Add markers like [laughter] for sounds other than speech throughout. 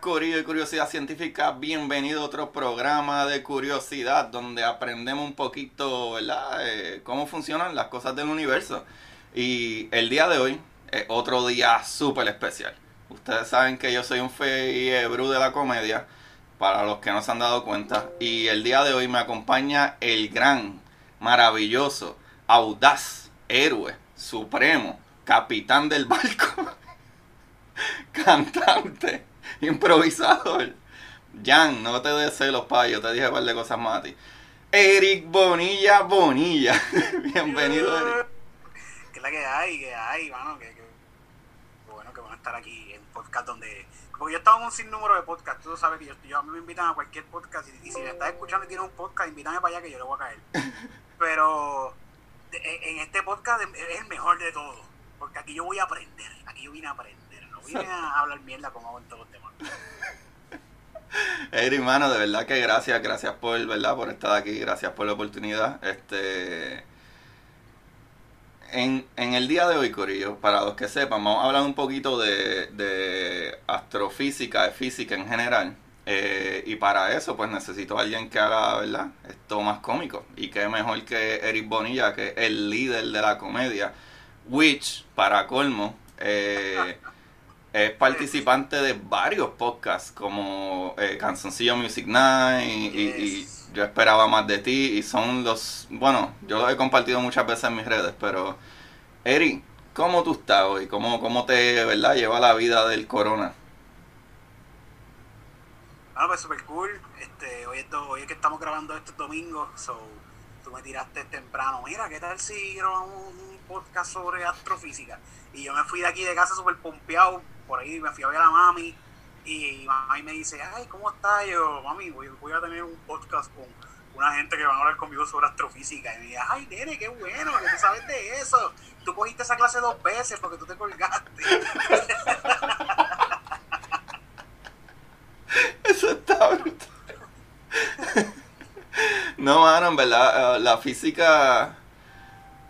Corillo y Curiosidad Científica, bienvenido a otro programa de curiosidad donde aprendemos un poquito, ¿verdad?, eh, cómo funcionan las cosas del universo. Y el día de hoy es otro día súper especial. Ustedes saben que yo soy un fiebre de la comedia, para los que no se han dado cuenta. Y el día de hoy me acompaña el gran, maravilloso, audaz, héroe, supremo, capitán del barco, [laughs] cantante [laughs] improvisador. Jan, no te des celos, pa, yo te dije un par de cosas más a ti. Eric Bonilla Bonilla. [laughs] Bienvenido, Eric. ¿Qué es la que hay? ¿Qué hay, mano? Que, bueno que van a estar aquí en podcast donde... Porque yo estaba en un sinnúmero de podcasts, tú sabes que yo, a mí me invitan a cualquier podcast y, si me estás escuchando y tienes un podcast, invítame para allá que yo le voy a caer. [laughs] Pero en este podcast es el mejor de todos, porque aquí yo voy a aprender, aquí yo vine a aprender, vine a hablar mierda como hago en todos los temas. Hey, hermano, de verdad que gracias, gracias por, ¿verdad? por estar aquí, gracias por la oportunidad. Este en, el día de hoy, Corillo, para los que sepan, vamos a hablar un poquito de, astrofísica, de física en general. Eh, y para eso, pues necesito a alguien que haga, ¿verdad? Esto más cómico. Y qué mejor que Eric Bonilla, que es el líder de la comedia. Which, para colmo, eh, [laughs] es participante de varios podcasts como eh, Canzoncillo Music Night y, yo esperaba más de ti y son los, bueno, yo los he compartido muchas veces en mis redes, pero Eri, ¿cómo tú estás hoy? ¿Cómo, cómo te, verdad, lleva la vida del corona? Bueno, pues super cool. Este, hoy, es hoy es que estamos grabando este domingo, so tú me tiraste temprano. Mira, ¿qué tal si grabamos un podcast sobre astrofísica? Y yo me fui de aquí de casa súper pompeado por ahí me fui a ver a mami y mami me dice, ay, ¿cómo estás? Yo, mami, voy, a tener un podcast con una gente que van a hablar conmigo sobre astrofísica. Y me dice, ay, nene, qué bueno, que tú sabes de eso. Tú cogiste esa clase dos veces porque tú te colgaste. [laughs] Eso está. No, mano, en verdad, eh, la física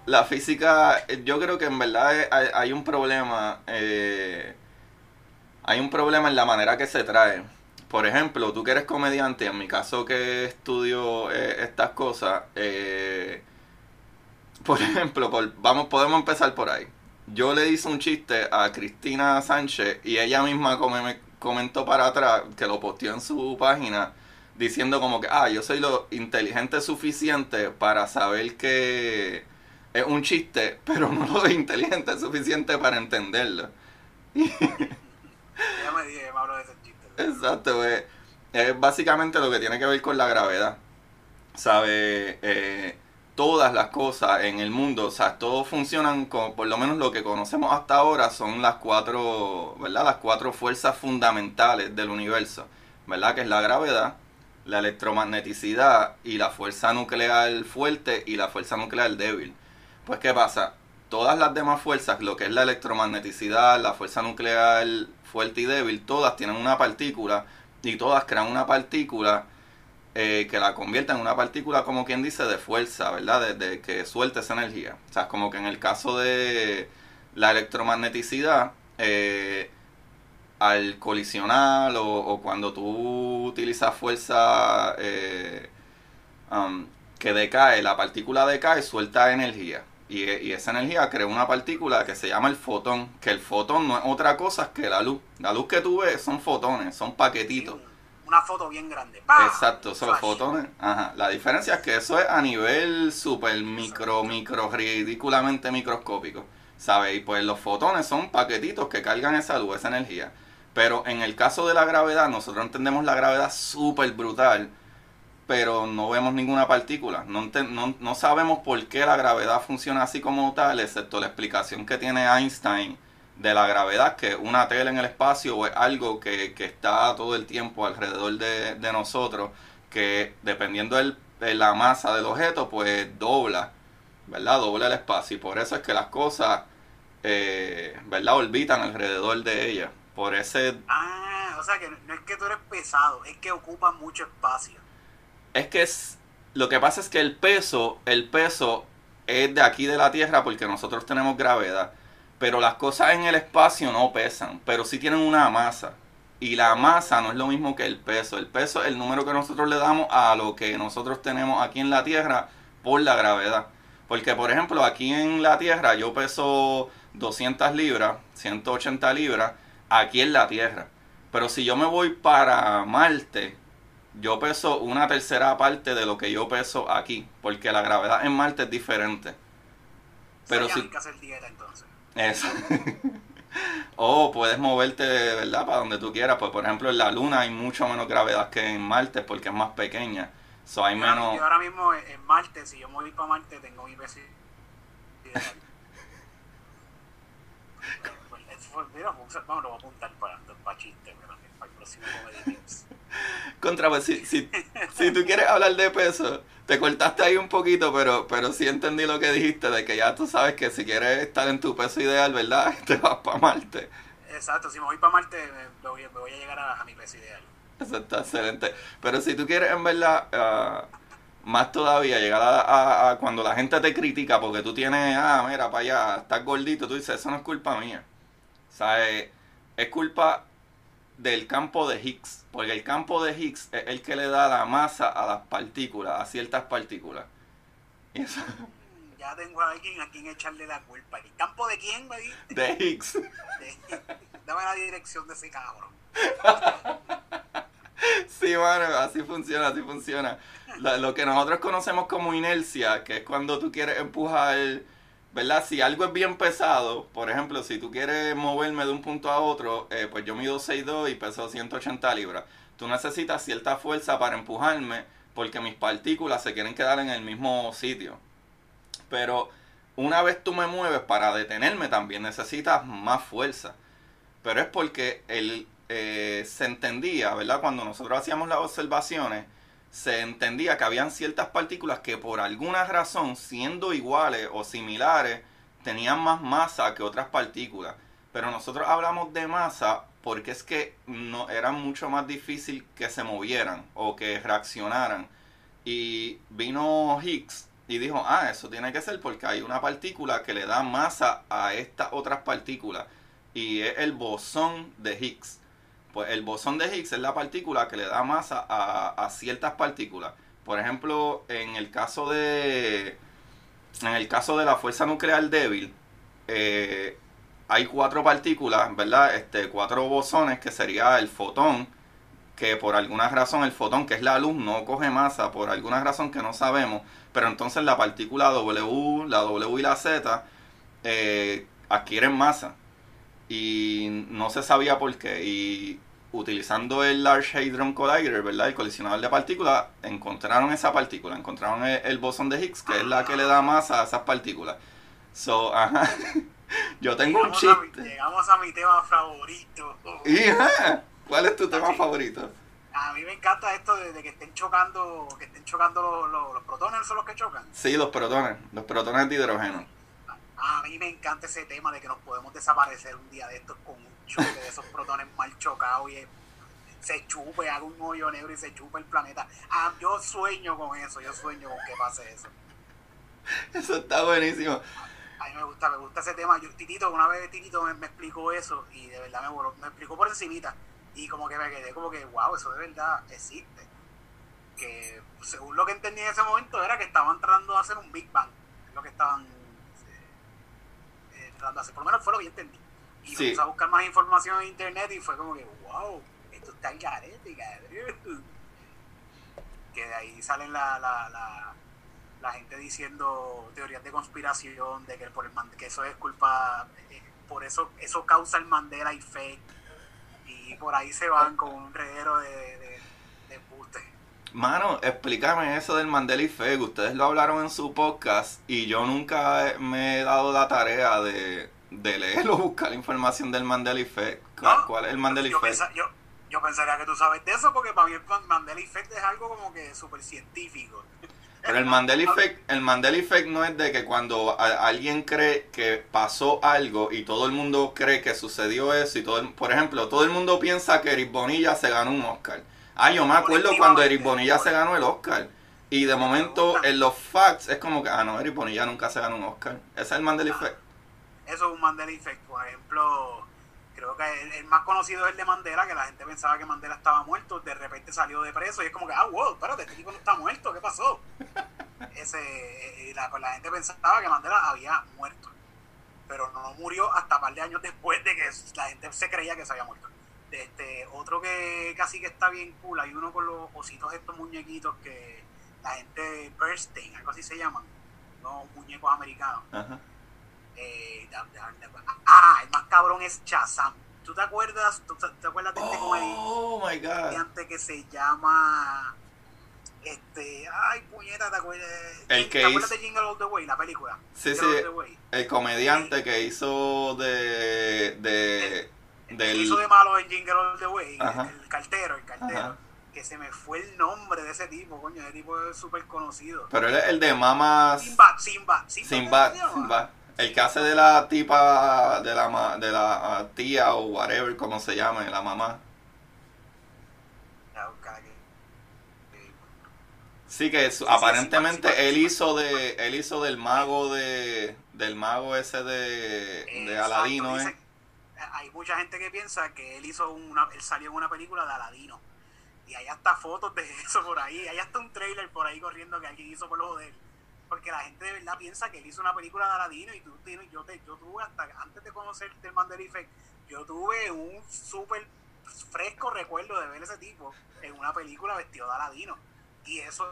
la física, yo creo que en verdad hay, un problema eh, hay un problema en la manera que se trae. Por ejemplo, tú que eres comediante, en mi caso que estudio eh, estas cosas, eh, por [laughs] ejemplo, vamos, podemos empezar por ahí. Yo le hice un chiste a Cristina Sánchez y ella misma me comentó para atrás, que lo posteó en su página, diciendo como que, ah, yo soy lo inteligente suficiente para saber que es un chiste, [laughs] pero no lo inteligente suficiente para entenderlo. [laughs] Ya me dije, me hablo de ese chiste. Exacto, Es básicamente lo que tiene que ver con la gravedad. ¿Sabe? Eh, todas las cosas en el mundo, o sea, todos funcionan con, por lo menos lo que conocemos hasta ahora son las cuatro, ¿verdad? Las cuatro fuerzas fundamentales del universo, ¿verdad? Que es la gravedad, la electromagneticidad y la fuerza nuclear fuerte y la fuerza nuclear débil. Pues, ¿qué pasa? Todas las demás fuerzas, lo que es la electromagneticidad, la fuerza nuclear fuerte y débil, todas tienen una partícula y todas crean una partícula eh, que la convierta en una partícula, como quien dice, de fuerza, ¿verdad? De, que suelte esa energía. O sea, como que en el caso de la electromagneticidad, eh, al colisionar o, cuando tú utilizas fuerza eh, um, que decae, la partícula decae, suelta energía. Y, y, esa energía crea una partícula que se llama el fotón, que el fotón no es otra cosa que la luz. La luz que tú ves son fotones, son paquetitos una foto bien grande. Exacto, son los fotones. Ajá. La diferencia es que eso es a nivel super micro, micro, ridículamente microscópico. ¿Sabes? Y pues los fotones son paquetitos que cargan esa luz, esa energía. Pero en el caso de la gravedad, nosotros entendemos la gravedad súper brutal, pero no vemos ninguna partícula. No, no, no sabemos por qué la gravedad funciona así como tal, excepto la explicación que tiene Einstein de la gravedad, que una tela en el espacio es algo que, está todo el tiempo alrededor de, nosotros, que dependiendo de la masa del objeto, pues dobla, ¿verdad? Dobla el espacio y por eso es que las cosas, eh, ¿verdad? Orbitan alrededor de ella. Por ese... Ah, o sea que no es que tú eres pesado, es que ocupa mucho espacio. Es que es... Lo que pasa es que el peso, el peso es de aquí de la Tierra porque nosotros tenemos gravedad pero las cosas en el espacio no pesan, pero sí tienen una masa. Y la masa no es lo mismo que el peso. El peso es el número que nosotros le damos a lo que nosotros tenemos aquí en la Tierra por la gravedad. Porque, por ejemplo, aquí en la Tierra yo peso 200 libras, 180 libras, aquí en la Tierra. Pero si yo me voy para Marte, yo peso una tercera parte de lo que yo peso aquí. Porque la gravedad en Marte es diferente. Pero si... que hacer dieta entonces. Eso. [laughs] o puedes moverte, ¿verdad? Para donde tú quieras. Pues, por ejemplo, en la Luna hay mucho menos gravedad que en Marte porque es más pequeña. So, hay menos... Yo ahora mismo en Marte, si yo me voy para Marte, tengo mi peso [laughs] Vamos, lo voy a apuntar para, para chiste, para el próximo [laughs] Contra, pues si, si, si tú quieres hablar de peso, te cortaste ahí un poquito, pero, pero sí entendí lo que dijiste, de que ya tú sabes que si quieres estar en tu peso ideal, ¿verdad? [laughs] Te vas para Marte. Exacto, si me voy para Marte, me voy, me voy a llegar a, mi peso ideal. Eso está excelente. Pero si tú quieres, en verdad, ah, más todavía, llegar a, a, cuando la gente te critica porque tú tienes, ah, mira, para allá, estás gordito, tú dices, eso no es culpa mía. O sea, es, es culpa del campo de Higgs, porque el campo de Higgs es el que le da la masa a las partículas, a ciertas partículas. [laughs] Ya tengo a alguien a quien echarle la culpa. ¿El campo de quién me De Higgs. Dame la dirección de ese cabrón. [laughs] Sí, mano, así funciona, así funciona. lo que nosotros conocemos como inercia, que es cuando tú quieres empujar ¿verdad? Si algo es bien pesado, por ejemplo, si tú quieres moverme de un punto a otro, eh, pues yo mido 6'2 y peso 180 libras. Tú necesitas cierta fuerza para empujarme porque mis partículas se quieren quedar en el mismo sitio. Pero una vez tú me mueves para detenerme también necesitas más fuerza. Pero es porque él eh, se entendía, ¿verdad? Cuando nosotros hacíamos las observaciones, se entendía que habían ciertas partículas que por alguna razón, siendo iguales o similares, tenían más masa que otras partículas. Pero nosotros hablamos de masa porque es que no era mucho más difícil que se movieran o que reaccionaran. Y vino Higgs y dijo, ah, eso tiene que ser porque hay una partícula que le da masa a estas otras partículas. Y es el bosón de Higgs. Pues el bosón de Higgs es la partícula que le da masa a, ciertas partículas. Por ejemplo, en el caso de. En el caso de la fuerza nuclear débil, eh, hay cuatro partículas, ¿verdad? Este, cuatro bosones que sería el fotón, que por alguna razón el fotón, que es la luz, no coge masa, por alguna razón que no sabemos, pero entonces la partícula W, la W y la Z eh, adquieren masa y no se sabía por qué. Y utilizando el Large Hadron Collider, ¿verdad? El colisionador de partículas, encontraron esa partícula, encontraron el, el bosón de Higgs, que es la que le da masa a esas partículas. So, [laughs] ajá. Yo tengo un Llegamos a mi- chiste. llegamos a mi tema favorito. [laughs] ¿Cuál es tu tema favorito? A mí me encanta esto de, de que estén chocando, que estén chocando los, los- los protones, son los que chocan. Sí, los protones, los protones de hidrógeno. A mí me encanta ese tema de que nos podemos desaparecer un día de estos con un choque de esos protones mal chocados y eh, se chupe, haga un hoyo negro y se chupe el planeta. Ah, yo sueño con eso, yo sueño con que pase eso. Eso está buenísimo. A mí me gusta, me gusta ese tema. Yo, Titito, una vez Titito me, me explicó eso y de verdad me, voló- me explicó por encimita y como que me quedé como que, wow, eso de verdad existe. Que según lo que entendí en ese momento era que estaban tratando de hacer un Big Bang, es lo que estaban eh, tratando de hacer, por lo menos fue lo que yo entendí. Y Sí. a buscar más información en internet y fue como que, wow, esto está el garete, cabrón. Que de ahí salen la, la, la, la gente diciendo teorías de conspiración, de que por el que eso es culpa, eh, por eso eso causa el Mandela Effect. Y por ahí se van con un reguero de, de. Mano, explícame eso del Mandela Effect. Ustedes lo hablaron en su podcast y yo nunca me he dado la tarea de, de leer o [laughs] buscar información del Mandela Effect. ¿Cuál, ¿No? cuál es el Mandela yo, Effect? pensa- yo, yo pensaría que tú sabes de eso porque para mí el Man- Mandela Effect es algo como que súper científico. Pero el [laughs] Mandela Effect, el Mandela Effect no es de que cuando a- alguien cree que pasó algo y todo el mundo cree que sucedió eso y todo el- por ejemplo, todo el mundo piensa que Eric Bonilla se ganó un Oscar. Ah, yo me acuerdo cuando Eric Bonilla se ganó el Oscar. Y de momento en los facts es como que, ah, no, Eric Bonilla nunca se ganó un Oscar. Ese es el Mandela Effect. Eso es un Mandela Effect. Por ejemplo, creo que el, el más conocido es el de Mandela, que la gente pensaba que Mandela estaba muerto, de repente salió de preso y es como que, ah, wow, espérate, este tipo no está muerto, ¿qué pasó? [laughs] Ese, eh, la, pues la gente pensaba que Mandela había muerto, pero no murió hasta un par de años después de que la gente se creía que se había muerto. Este, otro que casi que está bien cool, hay uno con los ositos estos muñequitos que la gente, Bernstein, algo así se llaman, unos muñecos americanos. Ajá. Eh, ah, el más cabrón es Shazam. ¿Tú te acuerdas? ¿Tú te, acuerdas de este Oh my god. comediante que se llama este, ay, puñeta, ¿te acuerdas? El que ¿Te acuerdas hizo- de Jingle All the Way, la película? Sí, Jingle sí. El comediante que hizo de. de. El que del. hizo de malo en Jingle All the Way, el, el cartero, el cartero. Ajá. Que se me fue el nombre de ese tipo, coño, ese tipo es súper conocido. Pero él es el de Mamas. Simba, Simba, Simba. Simba. El que hace de la tipa, de la, ma- de la ah, tía o whatever, como se llame, la mamá. Sí. Que su- aparentemente él hizo de, él hizo del mago de, del mago ese de, Aladino, ¿eh? Hay mucha gente que piensa que él hizo una, él salió en una película de Aladino. Y hay hasta fotos de [laughs] eso por ahí, hay hasta un trailer por ahí corriendo que alguien hizo por los de él. Porque la gente de verdad piensa que él hizo una película de Aladino y tú tienes, yo te, yo tuve hasta antes de conocer el Mandela Effect, yo tuve un súper fresco recuerdo de ver ese tipo en una película vestido de Aladino. Y eso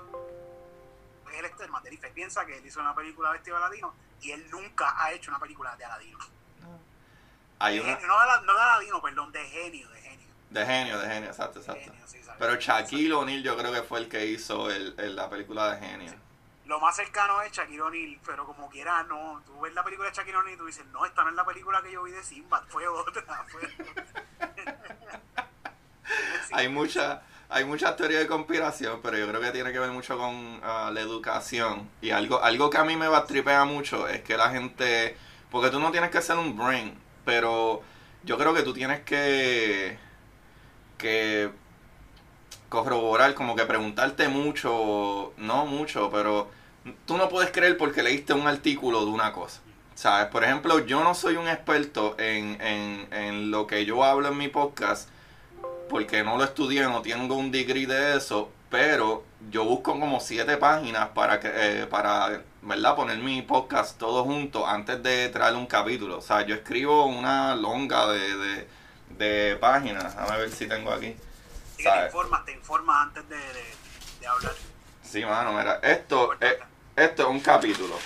él el Mandela Effect piensa que él hizo una película vestido de Aladino y él nunca ha hecho una película de Aladino. Hay De una, genio, no, de, no de Aladino, perdón, de genio, de genio. de genio, de genio, exacto, de exacto. genio, sí, ¿sabes? Pero Shaquille O'Neal yo creo que fue el que hizo el, el- la película de genio. Lo más cercano es Shaquille O'Neal, pero como quiera, no. Tú ves la película de Shaquille O'Neal y tú dices, no, esta no es la película que yo vi de Simba, fue otra. [laughs] Hay mucha, hay muchas teorías de conspiración, pero yo creo que tiene que ver mucho con ah, la educación. Y algo, algo que a mí me va tripea mucho es que la gente, porque tú no tienes que ser un brain, pero yo creo que tú tienes que, que corroborar, como que preguntarte mucho, no mucho, pero tú no puedes creer porque leíste un artículo de una cosa. ¿Sabes? Por ejemplo, yo no soy un experto en, en, en lo que yo hablo en mi podcast, porque no lo estudié, no tengo un degree de eso, pero yo busco como siete páginas para que, eh, para, ¿verdad? Poner mi podcast todo junto antes de traer un capítulo. O sea, yo escribo una longa de, de, de páginas. A ver si tengo aquí. Sí, te ¿sabes? informas, te informas antes de, de, de hablar. Sí, mano, mira, esto es, esto es un capítulo.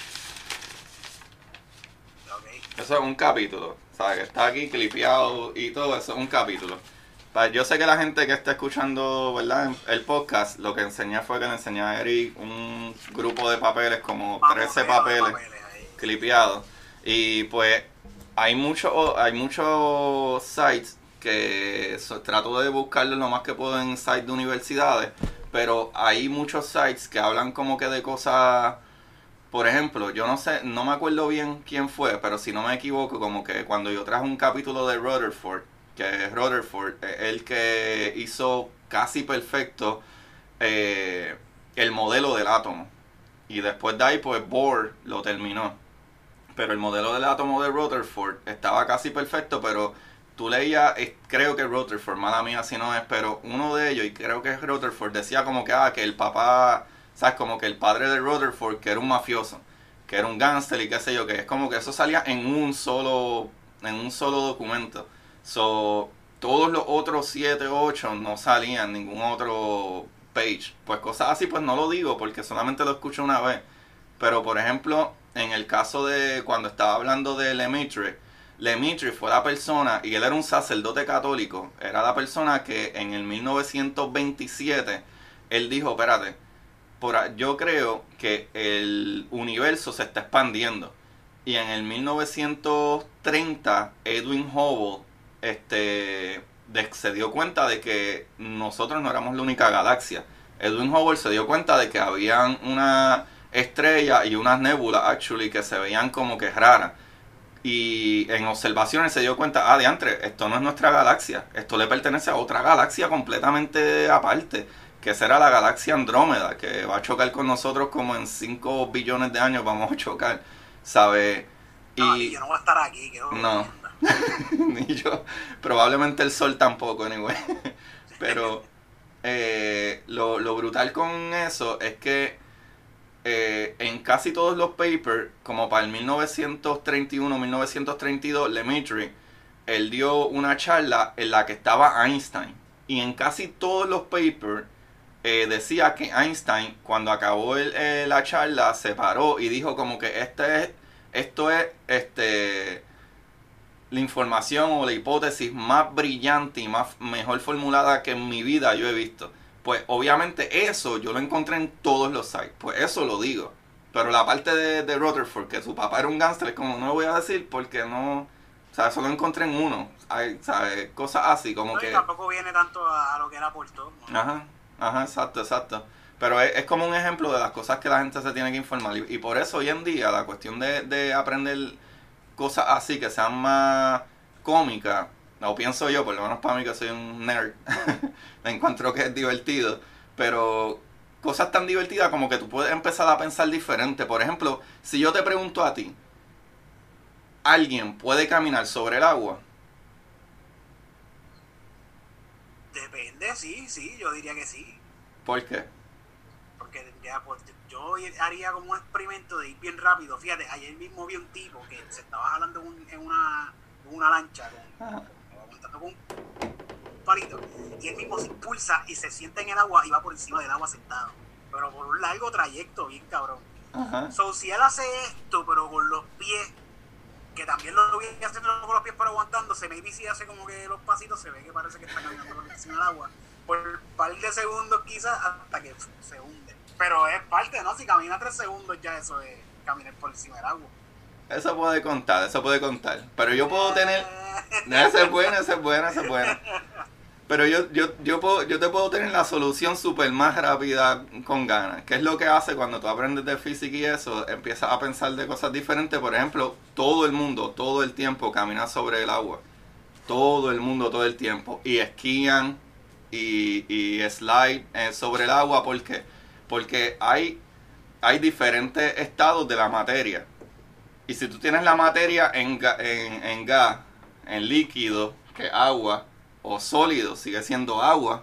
Eso es un capítulo. ¿Sabes? Que está aquí clipeado y todo eso es un capítulo. yo sé que la gente que está escuchando ¿verdad? el podcast, lo que enseñé fue que le enseñé a Eric un grupo de papeles, como 13 papeles, clipeados. Y pues hay muchos hay muchos sites que trato de buscarlo lo más que puedo en sites de universidades, pero hay muchos sites que hablan como que de cosas por ejemplo, yo no sé, no me acuerdo bien quién fue, pero si no me equivoco, como que cuando yo traje un capítulo de Rutherford, que es Rutherford, el que hizo casi perfecto eh, el modelo del átomo. Y después de ahí, pues Bohr lo terminó. Pero el modelo del átomo de Rutherford estaba casi perfecto, pero tú leías, creo que Rutherford, mala mía si no es, pero uno de ellos, y creo que es Rutherford, decía como que, ah, que el papá ¿sabes? Como que el padre de Rutherford, que era un mafioso, que era un gángster y qué sé yo, que es como que eso salía en un solo, en un solo documento. So, todos los otros 7, 8 no salían ningún otro page. Pues cosas así, pues no lo digo porque solamente lo escucho una vez. Pero por ejemplo, en el caso de cuando estaba hablando de Lemaitre, Lemaitre fue la persona, y él era un sacerdote católico, era la persona que en el 1927, él dijo, espérate, por, yo creo que el universo se está expandiendo. Y en el 1930, Edwin Hubble este, se dio cuenta de que nosotros no éramos la única galaxia. Edwin Hubble se dio cuenta de que habían una estrella y unas nébulas, actually, que se veían como que raras. Y en observaciones se dio cuenta, ah, diantre, esto no es nuestra galaxia, esto le pertenece a otra galaxia completamente aparte que será la galaxia Andrómeda, que va a chocar con nosotros como en 5 billones de años vamos a chocar, ¿sabes? Y yo no voy a estar aquí, que no, [laughs] ni yo, probablemente el sol tampoco, anyway. [laughs] Pero eh, lo, lo, brutal con eso es que eh, en casi todos los papers, como para el 1931-1932, Lemaitre, él dio una charla en la que estaba Einstein. Y en casi todos los papers eh, decía que Einstein, cuando acabó eh, la charla, se paró y dijo como que este es, esto es este, la información o la hipótesis más brillante y más mejor formulada que en mi vida yo he visto. Pues obviamente eso yo lo encontré en todos los sites. Pues eso lo digo. Pero la parte de, de Rutherford, que su papá era un gánster, como no lo voy a decir porque no... O sea, eso lo encontré en uno. Hay, ¿sabes? Cosas así como que... tampoco viene tanto a, lo que era por todo. Ajá. Ajá, exacto, exacto. Pero es, como un ejemplo de las cosas que la gente se tiene que informar. Y, por eso hoy en día la cuestión de, de aprender cosas así que sean más cómicas, o pienso yo, por lo menos para mí que soy un nerd, [laughs] me encuentro que es divertido. Pero cosas tan divertidas como que tú puedes empezar a pensar diferente. Por ejemplo, si yo te pregunto a ti, ¿alguien puede caminar sobre el agua? Depende, sí, sí, yo diría que sí. ¿Por qué? Porque pues, yo haría como un experimento de ir bien rápido. Fíjate, ayer mismo vi un tipo que se estaba jalando en, una, una lancha, con un palito, y él mismo se impulsa y se sienta en el agua y va por encima del agua sentado. Pero por un largo trayecto, bien cabrón. So, si él hace esto, pero con los pies que también lo viene haciendo con los pies pero aguantándose, maybe si hace como que los pasitos se ve que parece que está caminando por encima del agua, por un par de segundos quizás hasta que se hunde. Pero es parte, ¿no? Si camina tres segundos ya eso es caminar por encima del agua. Eso puede contar, eso puede contar. Pero yo puedo tener... Esa es buena, esa es buena, esa es buena. Pero yo, yo, yo, puedo, yo te puedo tener la solución súper más rápida con ganas. ¿Qué es lo que hace cuando tú aprendes de física y eso? Empiezas a pensar de cosas diferentes. Por ejemplo, todo el mundo, todo el tiempo camina sobre el agua. Todo el mundo, todo el tiempo. Y esquían y, y slide eh, sobre el agua. ¿Por qué? Porque hay, hay diferentes estados de la materia. Y si tú tienes la materia en, en, en gas, en líquido, que agua, o sólido, sigue siendo agua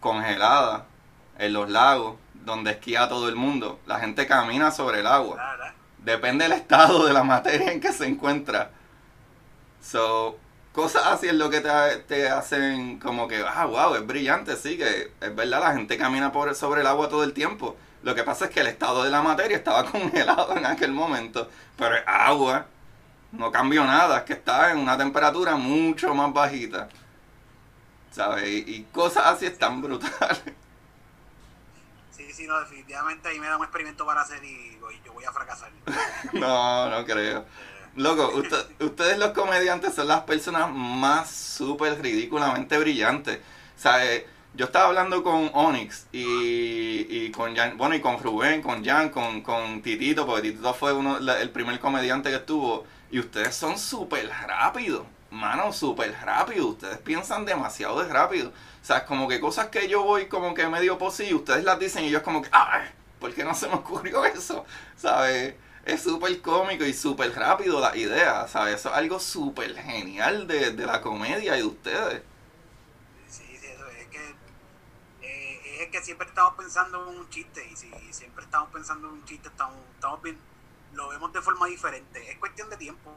congelada en los lagos donde esquía todo el mundo. La gente camina sobre el agua. Depende del estado de la materia en que se encuentra. So, cosas así es lo que te, hacen como que, ah, wow, es brillante, sí, que es verdad, la gente camina por, sobre el agua todo el tiempo. Lo que pasa es que el estado de la materia estaba [laughs] congelado en aquel momento, pero es agua, no cambió nada, es que está en una temperatura mucho más bajita. ¿sabes? Y, cosas así están brutales. Sí, sí, no, definitivamente ahí me da un experimento para hacer y yo voy a fracasar. [laughs] no, no creo. Loco, ustedes los comediantes son las personas más súper ridículamente brillantes. ¿Sabes? Yo estaba hablando con Onyx y, y con Jan, bueno, y con Rubén, con Jan, con, con Titito, porque Titito fue uno, el primer comediante que estuvo. Y ustedes son súper rápidos, mano, súper rápido. Ustedes piensan demasiado de rápido. O sea, es como que cosas que yo voy como que medio posible, ustedes las dicen y yo es como que, ¡ay! ¿Por qué no se me ocurrió eso? ¿Sabes? Es súper cómico y súper rápido la idea, ¿sabes? Eso es algo súper genial de, de la comedia y de ustedes. Es que siempre estamos pensando en un chiste y si siempre estamos pensando en un chiste estamos, estamos bien, lo vemos de forma diferente. Es cuestión de tiempo.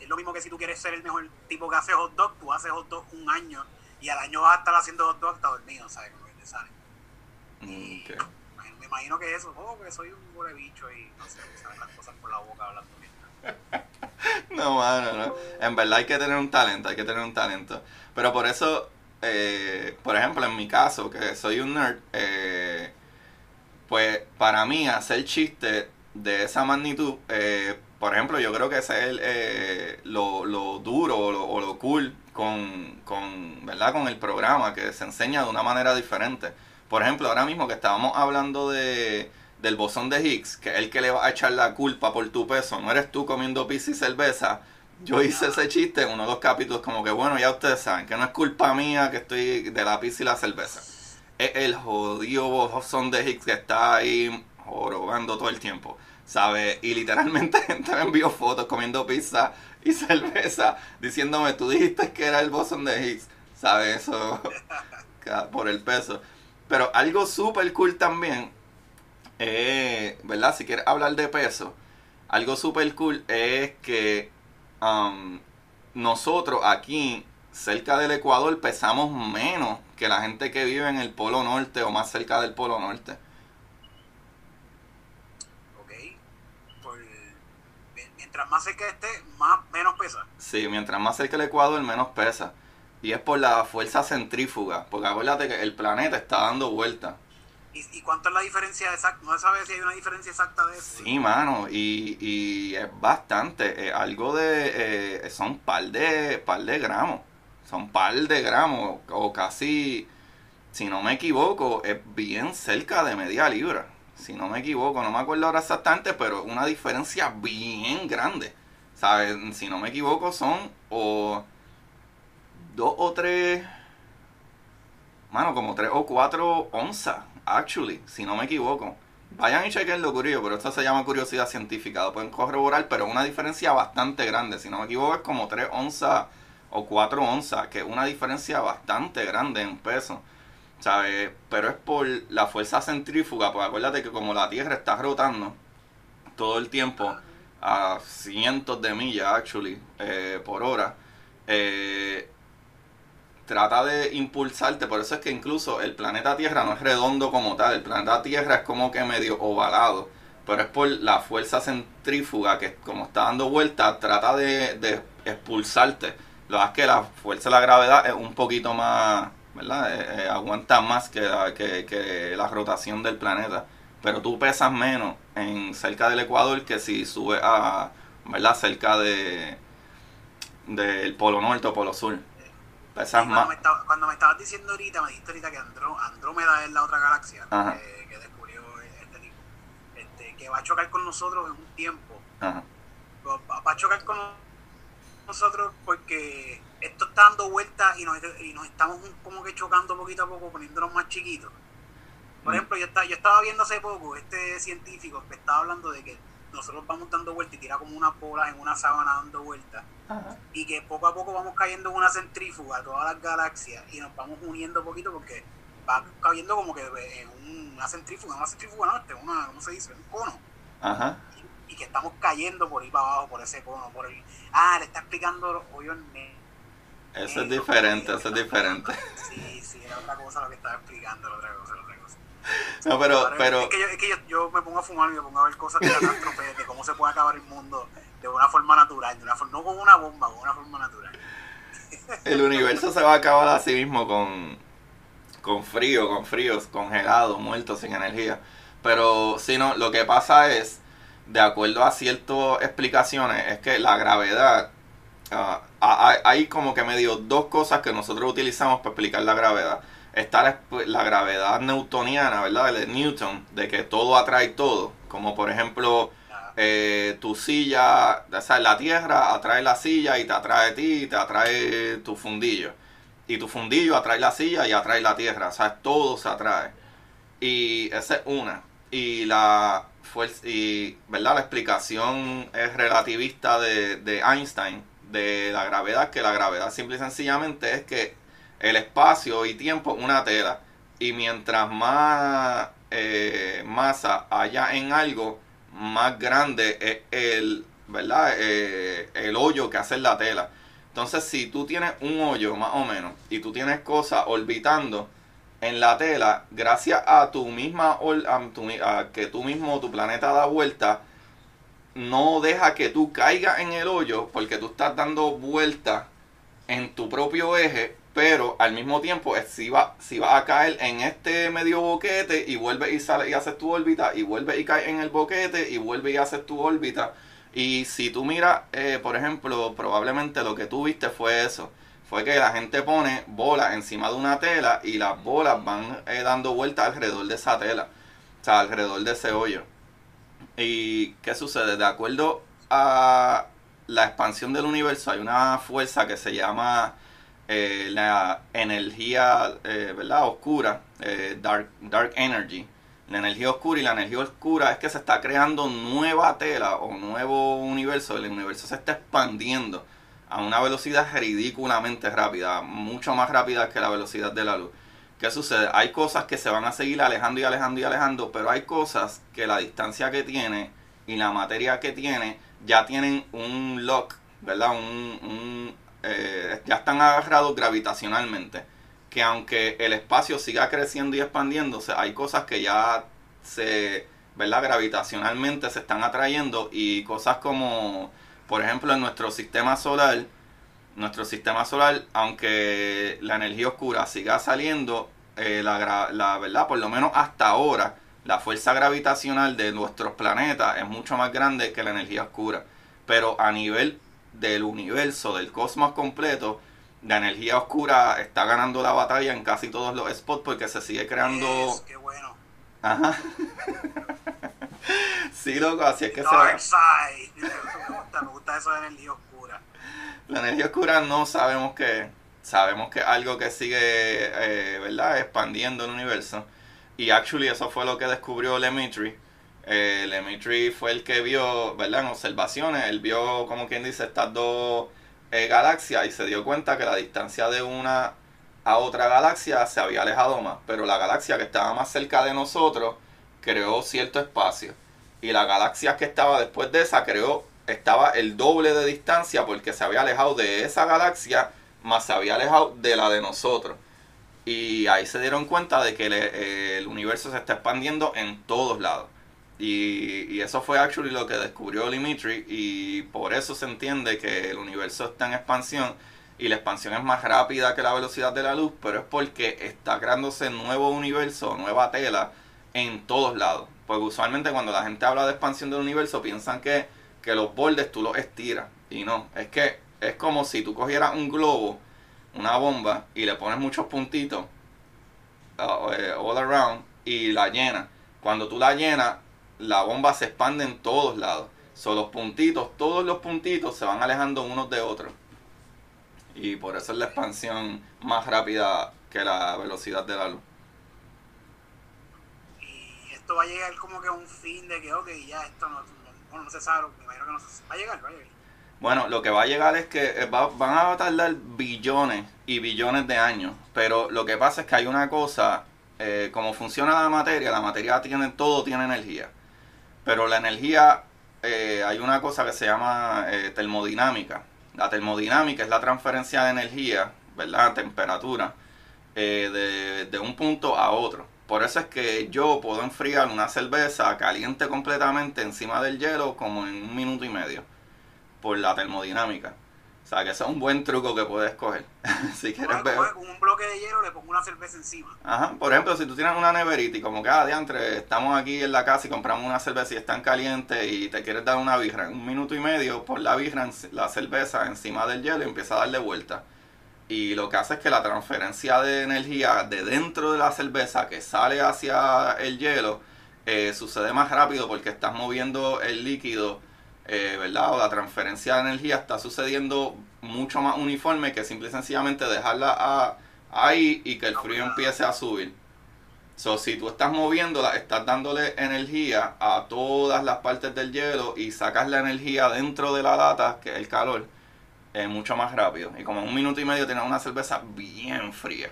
es lo mismo que si tú quieres ser el mejor tipo que hace hot dog, tú haces hot dog un año y al año vas a estar haciendo hot dog hasta dormido, ¿sabes? Te sale. Y me imagino que eso, oh, que soy un pobre bicho y no sé, saben las cosas por la boca hablando bien. [laughs] No, mano, no. En verdad hay que tener un talento, hay que tener un talento. Pero por eso eh, por ejemplo, en mi caso, que soy un nerd, eh, pues para mí hacer chistes de esa magnitud, eh, por ejemplo, yo creo que ese es el, lo, lo, duro o lo, o lo cool con, con, ¿verdad? con el programa, que se enseña de una manera diferente. Por ejemplo, ahora mismo que estábamos hablando de, del bosón de Higgs, que es el que le va a echar la culpa por tu peso, no eres tú comiendo pizza y cerveza, yo hice ese chiste en uno de los capítulos como que bueno, ya ustedes saben que no es culpa mía que estoy de la pizza y la cerveza. Es el jodido bozón de Hicks que está ahí jorobando todo el tiempo, ¿sabes? Y literalmente [laughs] gente me envió fotos comiendo pizza y cerveza diciéndome, tú dijiste que era el bosón de Hicks, ¿sabes? Eso [laughs] por el peso. Pero algo súper cool también, eh, ¿verdad? Si quieres hablar de peso, algo súper cool es que Um, nosotros aquí, cerca del Ecuador, pesamos menos que la gente que vive en el Polo Norte o más cerca del Polo Norte. Ok. mientras más cerca esté, más, menos pesa. Sí, mientras más cerca del Ecuador, menos pesa. Y es por la fuerza centrífuga. Porque acuérdate que el planeta está dando vuelta. ¿Y, cuánto es la diferencia exacta? ¿No sabes si hay una diferencia exacta de eso? Sí, mano, y, y es bastante. Eh, algo de. Eh, son par de, par de gramos. Son par de gramos, o casi. Si no me equivoco, es bien cerca de media libra. Si no me equivoco, no me acuerdo ahora exactamente, pero una diferencia bien grande. ¿Sabes? Si no me equivoco, son o dos o tres. Mano, como tres o cuatro onzas actually, si no me equivoco. Vayan y chequen lo curioso, pero esto se llama curiosidad científica. Lo pueden corroborar, pero una diferencia bastante grande. Si no me equivoco, es como 3 onzas o 4 onzas, que es una diferencia bastante grande en peso. ¿Sabes? Pero es por la fuerza centrífuga, pues acuérdate que como la Tierra está rotando todo el tiempo a cientos de millas, actually, eh, por hora, eh, trata de impulsarte, por eso es que incluso el planeta Tierra no es redondo como tal, el planeta Tierra es como que medio ovalado, pero es por la fuerza centrífuga que como está dando vuelta, trata de, expulsarte. Lo que es que la fuerza de la gravedad es un poquito más, ¿verdad? Eh, eh, aguanta más que la, que, la rotación del planeta, pero tú pesas menos en cerca del Ecuador que si subes a, ¿verdad? Cerca de del polo norte o polo sur cuando, me cuando, me estabas diciendo ahorita, me dijiste ahorita que Andrómeda es la otra galaxia que, descubrió este tipo, este, que va a chocar con nosotros en un tiempo. Va, a chocar con nosotros porque esto está dando vueltas y nos, y nos estamos como que chocando poquito a poco, poniéndonos más chiquitos. Por mm. ejemplo, yo estaba, yo estaba viendo hace poco este científico que estaba hablando de que nosotros vamos dando vueltas y tira como una bola en una sábana dando vueltas. Y que poco a poco vamos cayendo en una centrífuga, todas las galaxias, y nos vamos uniendo un poquito porque va cayendo como que en una centrífuga, una centrífuga no, este, una, ¿cómo se dice? Un cono. Ajá. Y, que estamos cayendo por ahí para abajo, por ese cono, por el... Ah, le está explicando los hoyos Eso es diferente, eso es diferente. Sí, sí, era otra cosa lo que estaba explicando, otra cosa. [laughs] No, pero, pero... Es que, yo, es que yo, me pongo a fumar y me pongo a ver cosas de catástrofe, de cómo se puede acabar el mundo de una forma natural, de una forma, no con una bomba, con una forma natural. [laughs] el universo se va a acabar a sí mismo con, con frío, con fríos, congelado, muerto, sin energía. Pero si no, lo que pasa es, de acuerdo a ciertas explicaciones, es que la gravedad, ah, hay, como que medio dos cosas que nosotros utilizamos para explicar la gravedad. Está la, gravedad newtoniana, ¿verdad? De Newton, de que todo atrae todo. Como por ejemplo, eh, tu silla, o sea, la tierra atrae la silla y te atrae a ti y te atrae tu fundillo. Y tu fundillo atrae la silla y atrae la tierra. O sea, todo se atrae. Y esa es una. Y la fuerza, y, ¿verdad? La explicación es relativista de Einstein de la gravedad, que la gravedad simple y sencillamente es que el espacio y tiempo una tela. Y mientras más eh, masa haya en algo, más grande es el, ¿verdad? Eh, el hoyo que hace la tela. Entonces, si tú tienes un hoyo más o menos y tú tienes cosas orbitando en la tela, gracias a tu misma, que tú mismo, tu planeta da vuelta, no deja que tú caigas en el hoyo porque tú estás dando vuelta en tu propio eje pero al mismo tiempo si va, si va a caer en este medio boquete y vuelve y sale y haces tu órbita y vuelve y cae en el boquete y vuelve y haces tu órbita y si tú miras eh, por ejemplo probablemente lo que tú viste fue eso fue que la gente pone bolas encima de una tela y las bolas van eh, dando vueltas alrededor de esa tela o sea alrededor de ese hoyo. Y qué sucede de acuerdo a la expansión del universo hay una fuerza que se llama eh, la energía eh, ¿verdad? oscura, eh, dark, dark energy. La energía oscura y la energía oscura es que se está creando nueva tela o nuevo universo. El universo se está expandiendo a una velocidad ridículamente rápida, mucho más rápida que la velocidad de la luz. ¿Qué sucede? Hay cosas que se van a seguir alejando y alejando y alejando, pero hay cosas que la distancia que tiene y la materia que tiene ya tienen un lock, ¿verdad? un, eh, ya están agarrados gravitacionalmente. Que aunque el espacio siga creciendo y expandiéndose, hay cosas que ya se, ¿verdad? Gravitacionalmente se están atrayendo y cosas como, por ejemplo, en nuestro sistema solar, nuestro sistema solar, aunque la energía oscura siga saliendo, eh, la, la verdad, por lo menos hasta ahora, la fuerza gravitacional de nuestros planetas es mucho más grande que la energía oscura. Pero a nivel del universo, del cosmos completo, la energía oscura está ganando la batalla en casi todos los spots porque se sigue creando. qué bueno. Ajá. [laughs] sí, loco, así es que Dark se. Side. Me gusta, me gusta eso de energía oscura. La energía oscura no sabemos que. Sabemos que es algo que sigue, eh, ¿verdad? Expandiendo el universo. Y actually eso fue lo que descubrió Lemitri eh, Lemitri fue el que vio, ¿verdad? En observaciones, él vio, como quien dice, estas dos eh, galaxias y se dio cuenta que la distancia de una a otra galaxia se había alejado más, pero la galaxia que estaba más cerca de nosotros creó cierto espacio. Y la galaxia que estaba después de esa creó estaba el doble de distancia porque se había alejado de esa galaxia más se había alejado de la de nosotros. Y ahí se dieron cuenta de que el universo se está expandiendo en todos lados y, eso fue actually lo que descubrió Dimitri y por eso se entiende que el universo está en expansión y la expansión es más rápida que la velocidad de la luz, pero es porque está creándose nuevo universo, nueva tela en todos lados. Porque usualmente cuando la gente habla de expansión del universo piensan que, que los bordes tú los estiras y no, es que es como si tú cogieras un globo, una bomba y le pones muchos puntitos uh, eh, all around y la llenas. Cuando tú la llenas, la bomba se expande en todos lados. Son los puntitos, todos los puntitos se van alejando unos de otros. Y por eso es la expansión más rápida que la velocidad de la luz. Y esto va a llegar como que a un fin de que, ok, ya esto no, no, no se sabe, me imagino que no se, va a llegar, va a llegar. Bueno, lo que va a llegar es que eh, van a tardar billones y billones de años. Pero lo que pasa es que hay una cosa, eh, como funciona la materia, la materia tiene todo, tiene energía. Pero la energía, eh, hay una cosa que se llama eh, termodinámica. La termodinámica es la transferencia de energía, ¿verdad? Temperatura, eh, de, un punto a otro. Por eso es que yo puedo enfriar una cerveza caliente completamente encima del hielo como en un minuto y medio, por la termodinámica. O sea, que eso es un buen truco que puedes coger. [laughs] si quieres. Con un bloque de hielo le pongo una cerveza encima. Ajá, por ejemplo, si tú tienes una neverita y como que, ah, diantre, estamos aquí en la casa y compramos una cerveza y están calientes y te quieres dar una birra en un minuto y medio, pon la birra, la cerveza encima del hielo y empieza a darle vuelta. Y lo que hace es que la transferencia de energía de dentro de la cerveza que sale hacia el hielo eh, sucede más rápido porque estás moviendo el líquido eh, ¿verdad? O la transferencia de energía está sucediendo mucho más uniforme que simple y sencillamente dejarla ahí y que el frío empiece a subir. So, si tú estás moviéndola, estás dándole energía a todas las partes del hielo y sacas la energía dentro de la lata, que es el calor, es mucho más rápido. Y como en un minuto y medio tienes una cerveza bien fría.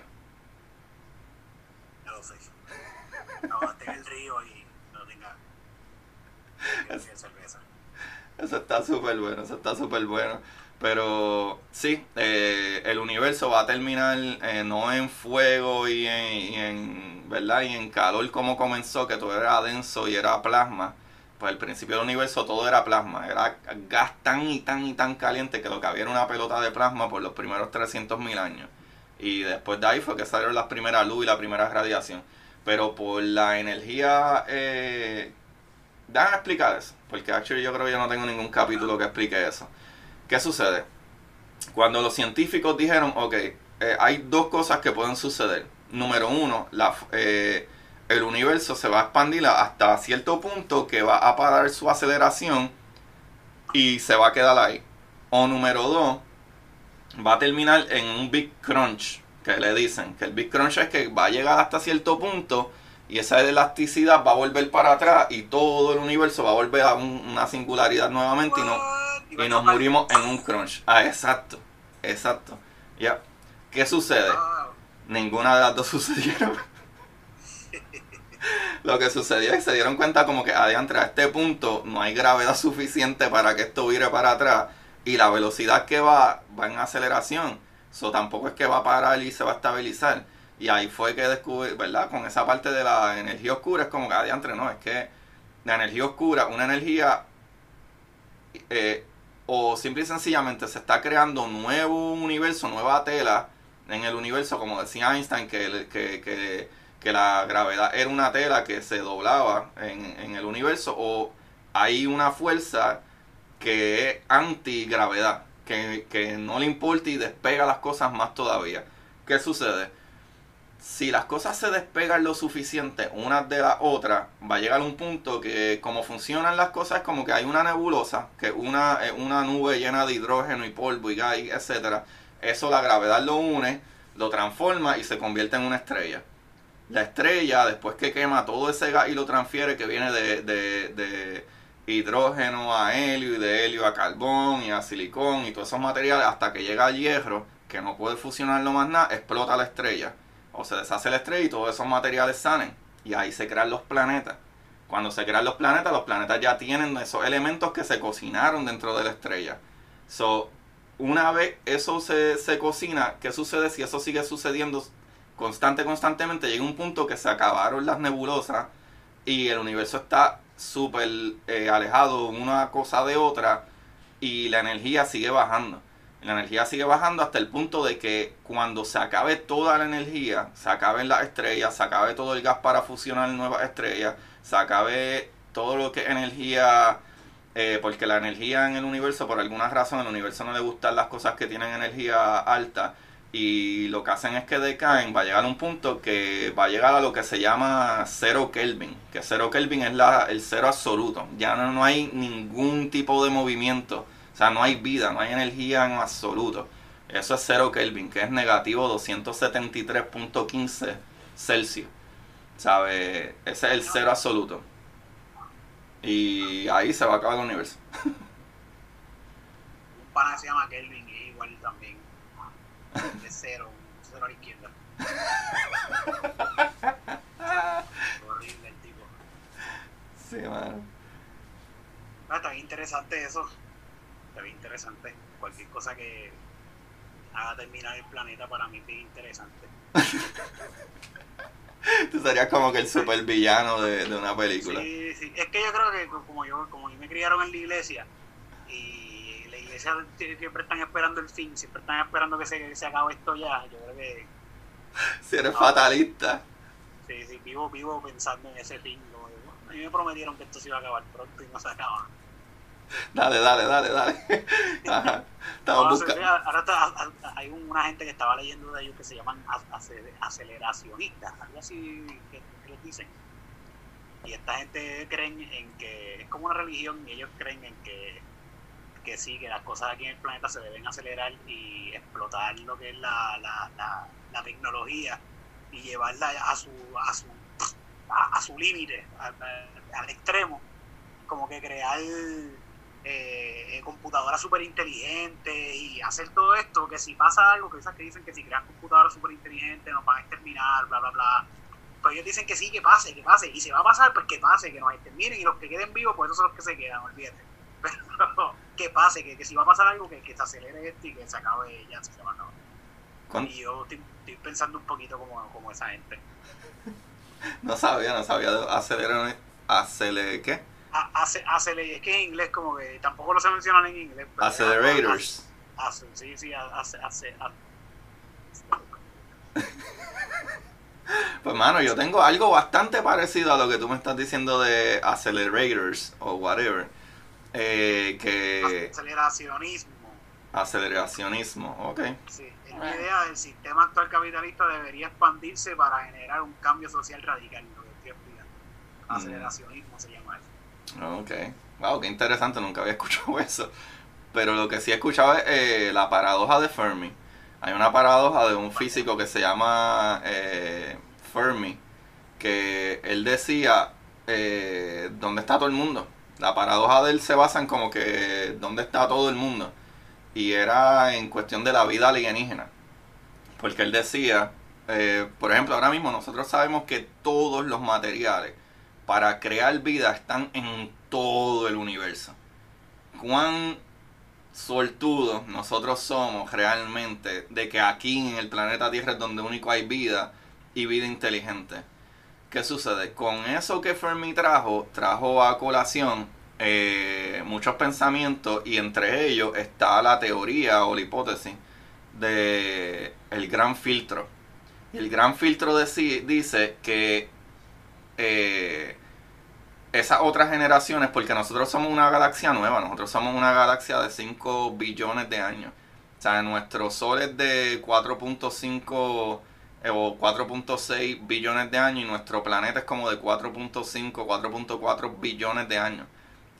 No lo sé. No, en el río y no tenga. [laughs] Eso está súper bueno, eso está súper bueno. Pero sí, eh, el universo va a terminar eh, no en fuego y en, ¿verdad? y en calor como comenzó, que todo era denso y era plasma. Pues al principio del universo todo era plasma, era gas tan y tan y tan caliente que lo que había era una pelota de plasma por los primeros 300.000 años. Y después de ahí fue que salieron las primeras luz y la primera radiación. Pero por la energía eh, Déjame explicar eso, porque actually yo creo que yo no tengo ningún capítulo que explique eso. ¿Qué sucede? Cuando los científicos dijeron, ok, eh, hay dos cosas que pueden suceder. Número uno, eh, el universo se va a expandir hasta cierto punto que va a parar su aceleración y se va a quedar ahí. O número dos, va a terminar en un Big Crunch, que le dicen, que el Big Crunch es que va a llegar hasta cierto punto y esa elasticidad va a volver para atrás y todo el universo va a volver a una singularidad nuevamente y, no, y nos morimos en un crunch. Ah, exacto, exacto. Ya. ¿Qué sucede? Ninguna de las dos [laughs] sucedieron. Lo que sucedió es que se dieron cuenta como que adiante a este punto no hay gravedad suficiente para que esto vire para atrás y la velocidad que va va en aceleración. Eso tampoco es que va a parar y se va a estabilizar. Y ahí fue que descubrí, ¿verdad? Con esa parte de la energía oscura, es como que adiante, no, es que la energía oscura, una energía, eh, o simple y sencillamente se está creando nuevo universo, nueva tela en el universo, como decía Einstein, que, que, que, la gravedad era una tela que se doblaba en, en el universo, o hay una fuerza que es antigravedad, que, que no le importa y despega las cosas más todavía. ¿Qué sucede? Si las cosas se despegan lo suficiente unas de la otra, va a llegar un punto que como funcionan las cosas es como que hay una nebulosa, que una, una nube llena de hidrógeno y polvo y gas, etcétera. Eso la gravedad lo une, lo transforma y se convierte en una estrella. La estrella, después que quema todo ese gas y lo transfiere, que viene de, de, de hidrógeno a helio y de helio a carbón y a silicón y todos esos materiales, hasta que llega al hierro, que no puede fusionarlo más nada, explota la estrella o se deshace la estrella y todos esos materiales salen. Y ahí se crean los planetas. Cuando se crean los planetas, los planetas ya tienen esos elementos que se cocinaron dentro de la estrella. So, una vez eso se, se cocina, ¿qué sucede si eso sigue sucediendo constante, constantemente? Llega un punto que se acabaron las nebulosas y el universo está súper eh, alejado una cosa de otra y la energía sigue bajando la energía sigue bajando hasta el punto de que cuando se acabe toda la energía, se acaben las estrellas, se acabe todo el gas para fusionar nuevas estrellas, se acabe todo lo que es energía, eh, porque la energía en el universo, por alguna razón, el universo no le gustan las cosas que tienen energía alta y lo que hacen es que decaen, va a llegar a un punto que va a llegar a lo que se llama cero Kelvin, que cero Kelvin es la, el cero absoluto, ya no, no hay ningún tipo de movimiento sea, no hay vida, no hay energía en absoluto. Eso es cero Kelvin, que es negativo 273.15 Celsius. ¿Sabe? Ese es el cero absoluto. Y ahí se va a acabar el universo. [laughs] Un pana se llama Kelvin y igual también. Es cero, cero a la izquierda. [laughs] Horrible el tipo. Sí, mano. Ah, está interesante eso interesante. Cualquier cosa que haga terminar el planeta para mí es bien interesante. [laughs] Tú serías como que el super villano de, de, una película. Sí, sí. Es que yo creo que como yo, como me criaron en la iglesia y leí iglesia siempre están esperando el fin, siempre están esperando que se, se acabe esto ya. Yo creo que. [laughs] Si eres fatalista. Sí, sí, vivo, vivo pensando en ese fin. A mí me prometieron que esto se iba a acabar pronto y no se acaba. [laughs] Dale, dale, dale, dale. [laughs] Ajá. Estamos buscando. Ahora está, hay una gente que estaba leyendo de ellos que se llaman aceleracionistas, algo así que, les dicen. Y esta gente creen en que es como una religión y ellos creen en que, que sí, que las cosas aquí en el planeta se deben acelerar y explotar lo que es la, la, la, la tecnología y llevarla a su, a su, a, su límite, al extremo, como que crear eh, computadoras súper inteligentes y hacer todo esto, que si pasa algo, que esas que dicen que si crean computadoras súper inteligentes nos van a exterminar, bla, bla, bla. Pues ellos dicen que sí, que pase, que pase. Y si va a pasar, pues que pase, que nos exterminen y los que queden vivos, pues esos son los que se quedan, olvídate. [laughs] Pero que pase, que, que si va a pasar algo, que, que se acelere esto y que se acabe ya, se va a acabar. Y yo estoy, pensando un poquito como, como esa gente. [laughs] no sabía, no sabía acelerar, acelerar, ¿qué? Acelerar, es que en inglés como que tampoco lo se mencionan en inglés. Accelerators. sí, sí, hace, hace, Pues mano, yo tengo algo bastante parecido a lo que tú me estás diciendo de accelerators o whatever. Eh, que... Aceleracionismo. Aceleracionismo, ok. Sí, es la idea del sistema actual capitalista debería expandirse para generar un cambio social radical, lo que estoy explicando. Mm. Aceleracionismo se llama eso. Ok. Wow, qué interesante, nunca había [laughs] escuchado eso. Pero lo que sí he escuchado es eh, la paradoja de Fermi. Hay una paradoja de un físico que se llama eh, Fermi, que él decía, eh, ¿dónde está todo el mundo? La paradoja de él se basa en como que, ¿dónde está todo el mundo? y era en cuestión de la vida alienígena. Porque él decía, eh, por ejemplo, ahora mismo nosotros sabemos que todos los materiales para crear vida están en todo el universo. Cuán suertudos nosotros somos realmente de que aquí en el planeta Tierra es donde único hay vida y vida inteligente. ¿Qué sucede? Con eso que Fermi trajo, trajo a colación eh, muchos pensamientos y entre ellos está la teoría o la hipótesis de el gran filtro. El gran filtro dice que eh, esas otras generaciones, porque nosotros somos una galaxia nueva, nosotros somos una galaxia de 5 billones de años. O sea, nuestro Sol es de 4.5 eh, o 4.6 billones de años y nuestro planeta es como de 4.5, 4.4 billones de años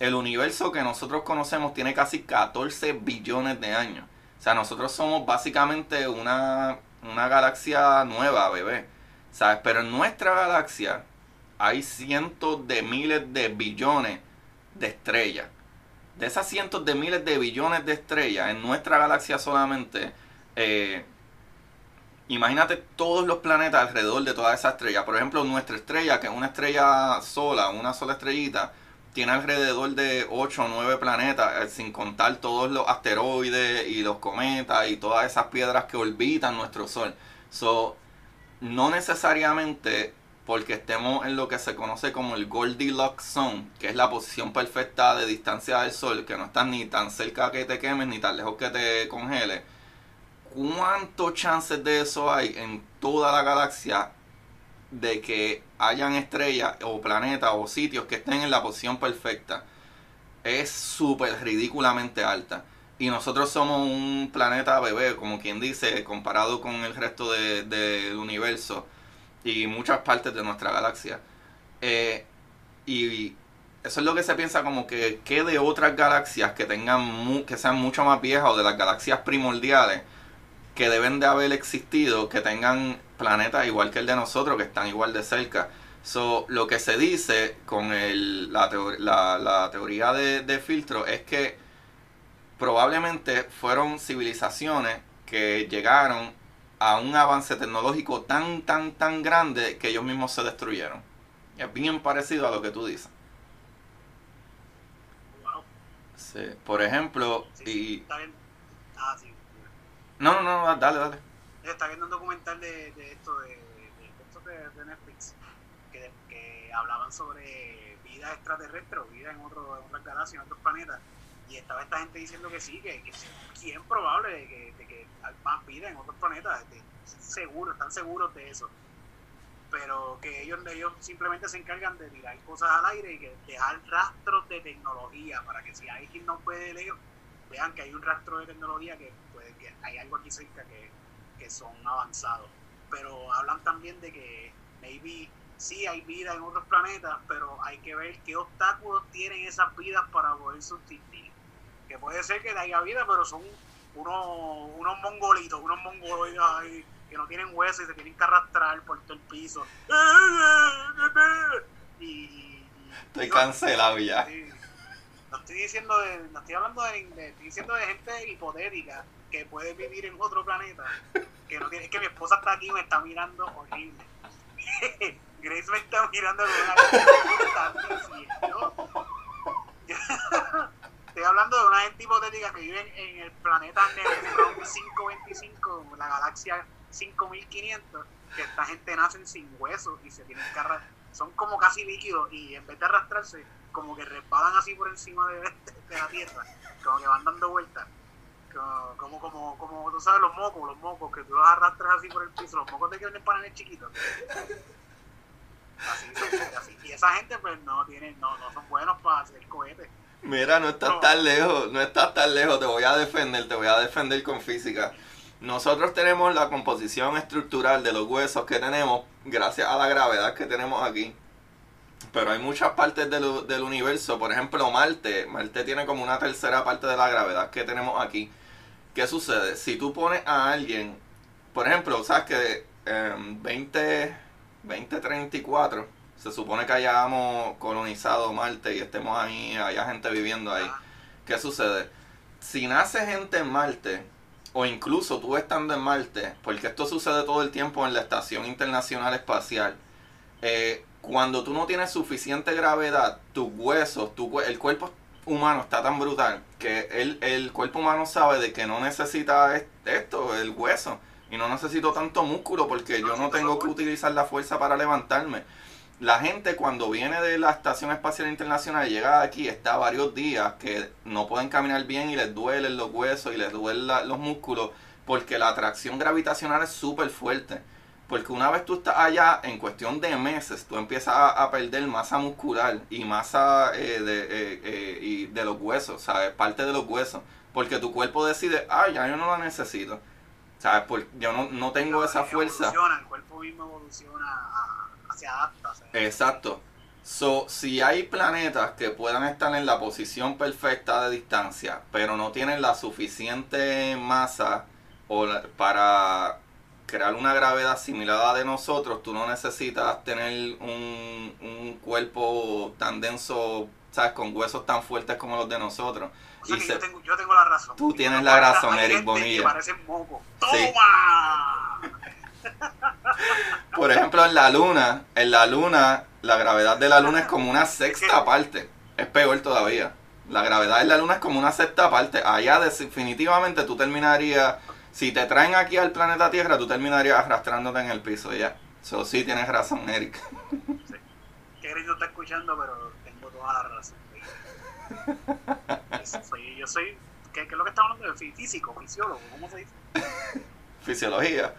el universo que nosotros conocemos tiene casi 14 billones de años. O sea, nosotros somos básicamente una, galaxia nueva, bebé. ¿Sabes? Pero en nuestra galaxia hay cientos de miles de billones de estrellas. De esas cientos de miles de billones de estrellas, en nuestra galaxia solamente, eh, imagínate todos los planetas alrededor de todas esas estrellas. Por ejemplo, nuestra estrella, que es una estrella sola, una sola estrellita, tiene alrededor de 8 o 9 planetas, eh, sin contar todos los asteroides y los cometas y todas esas piedras que orbitan nuestro Sol. So, no necesariamente porque estemos en lo que se conoce como el Goldilocks Zone, que es la posición perfecta de distancia del Sol, que no estás ni tan cerca que te quemes ni tan lejos que te congele. ¿Cuántos chances de eso hay en toda la galaxia de que hayan estrellas o planetas o sitios que estén en la posición perfecta es súper ridículamente alta. Y nosotros somos un planeta bebé, como quien dice, comparado con el resto del universo y muchas partes de nuestra galaxia. Eh, y eso es lo que se piensa como que, que de otras galaxias que tengan que sean mucho más viejas o de las galaxias primordiales que deben de haber existido, que tengan planetas igual que el de nosotros, que están igual de cerca. So, lo que se dice con el, la, la, teoría de, de, filtro es que probablemente fueron civilizaciones que llegaron a un avance tecnológico tan, tan, tan grande que ellos mismos se destruyeron. es bien parecido a lo que tú dices. Sí. Por ejemplo, y... Ah, no, no, no, dale, dale. Está viendo un documental de, de esto, de, de, de Netflix, que, que, hablaban sobre vida extraterrestre o vida en, otro, en otras galaxias, en otros planetas. Y estaba esta gente diciendo que sí, que, es bien probable de que, de que hay más vida en otros planetas, seguro, están seguros de eso. Pero que ellos, ellos simplemente se encargan de tirar cosas al aire y que dejar rastros de tecnología para que si alguien no puede leer, vean que hay un rastro de tecnología que, puede, que hay algo aquí cerca que, que son avanzados. Pero hablan también de que maybe sí hay vida en otros planetas, pero hay que ver qué obstáculos tienen esas vidas para poder subsistir. Que puede ser que haya vida, pero son unos, unos mongolitos, unos mongoloides ahí que no tienen huesos y se tienen que arrastrar por todo el piso. [laughs] Y, y- Estoy digo, cancelado ya. Sí. No estoy diciendo de, no estoy hablando de, de- estoy diciendo de gente hipotética que puede vivir en otro planeta. Que no tiene, es que mi esposa está aquí y me está mirando horrible. [laughs] Grace me está mirando con una cara. [laughs] Estoy hablando de una gente hipotética que vive en el planeta Neutron 525, la galaxia 5500, que esta gente nacen sin huesos y se tienen que arrastrar. Son como casi líquidos y en vez de arrastrarse, como que resbalan así por encima de, la tierra, como que van dando vueltas. Como, como, como, como tú sabes, los mocos, los mocos, que tú los arrastras así por el piso, los mocos de que venden paneles chiquitos. Así, así. Y esa gente, pues, no tienen, no, no son buenos para hacer cohetes. Mira, no estás No. tan lejos, no estás tan lejos, te voy a defender, te voy a defender con física. Nosotros tenemos la composición estructural de los huesos que tenemos gracias a la gravedad que tenemos aquí. Pero hay muchas partes del, del universo, por ejemplo Marte, Marte tiene como una tercera parte de la gravedad que tenemos aquí. ¿Qué sucede? Si tú pones a alguien, por ejemplo, sabes que en 20, 2034 se supone que hayamos colonizado Marte y estemos ahí, haya gente viviendo ahí. Ah, ¿Qué sucede? Si nace gente en Marte, o incluso tú estando en Marte, porque esto sucede todo el tiempo en la Estación Internacional Espacial, eh, cuando tú no tienes suficiente gravedad, tus huesos, tu, el cuerpo humano está tan brutal que el, el cuerpo humano sabe de que no necesita es- esto, el hueso, y no necesito tanto músculo porque yo no tengo que utilizar la fuerza para levantarme. La gente cuando viene de la Estación Espacial Internacional y llega aquí está varios días que no pueden caminar bien y les duelen los huesos y les duelen la- los músculos porque la atracción gravitacional es súper fuerte. Porque una vez tú estás allá, en cuestión de meses, tú empiezas a, a perder masa muscular y masa eh, de, eh, eh, y de los huesos, ¿sabes? Parte de los huesos. Porque tu cuerpo decide, ah, ya yo no la necesito. ¿Sabes? Porque yo no, no tengo esa fuerza. El cuerpo mismo evoluciona, a- se adapta. se- Exacto. So, si hay planetas que puedan estar en la posición perfecta de distancia, pero no tienen la suficiente masa o la- para crear una gravedad similar a la de nosotros, tú no necesitas tener un, un cuerpo tan denso, ¿sabes? Con huesos tan fuertes como los de nosotros. O sea Y que se- yo, tengo, yo tengo la razón. Tú tienes la razón, Eric Bonilla. Que parecen moco. Sí. [laughs] Por ejemplo, en la luna, en la luna, la gravedad de la luna es como una sexta parte. Es peor todavía. La gravedad de la luna es como una sexta parte. Allá definitivamente tú terminarías, si te traen aquí al planeta Tierra, tú terminarías arrastrándote en el piso ya. Eso sí tienes razón, Eric. Que Eric no está escuchando, pero tengo toda la razón. Yo soy, yo soy ¿qué, qué es lo que estamos hablando? Físico, fisiólogo, ¿cómo se dice? Fisiología.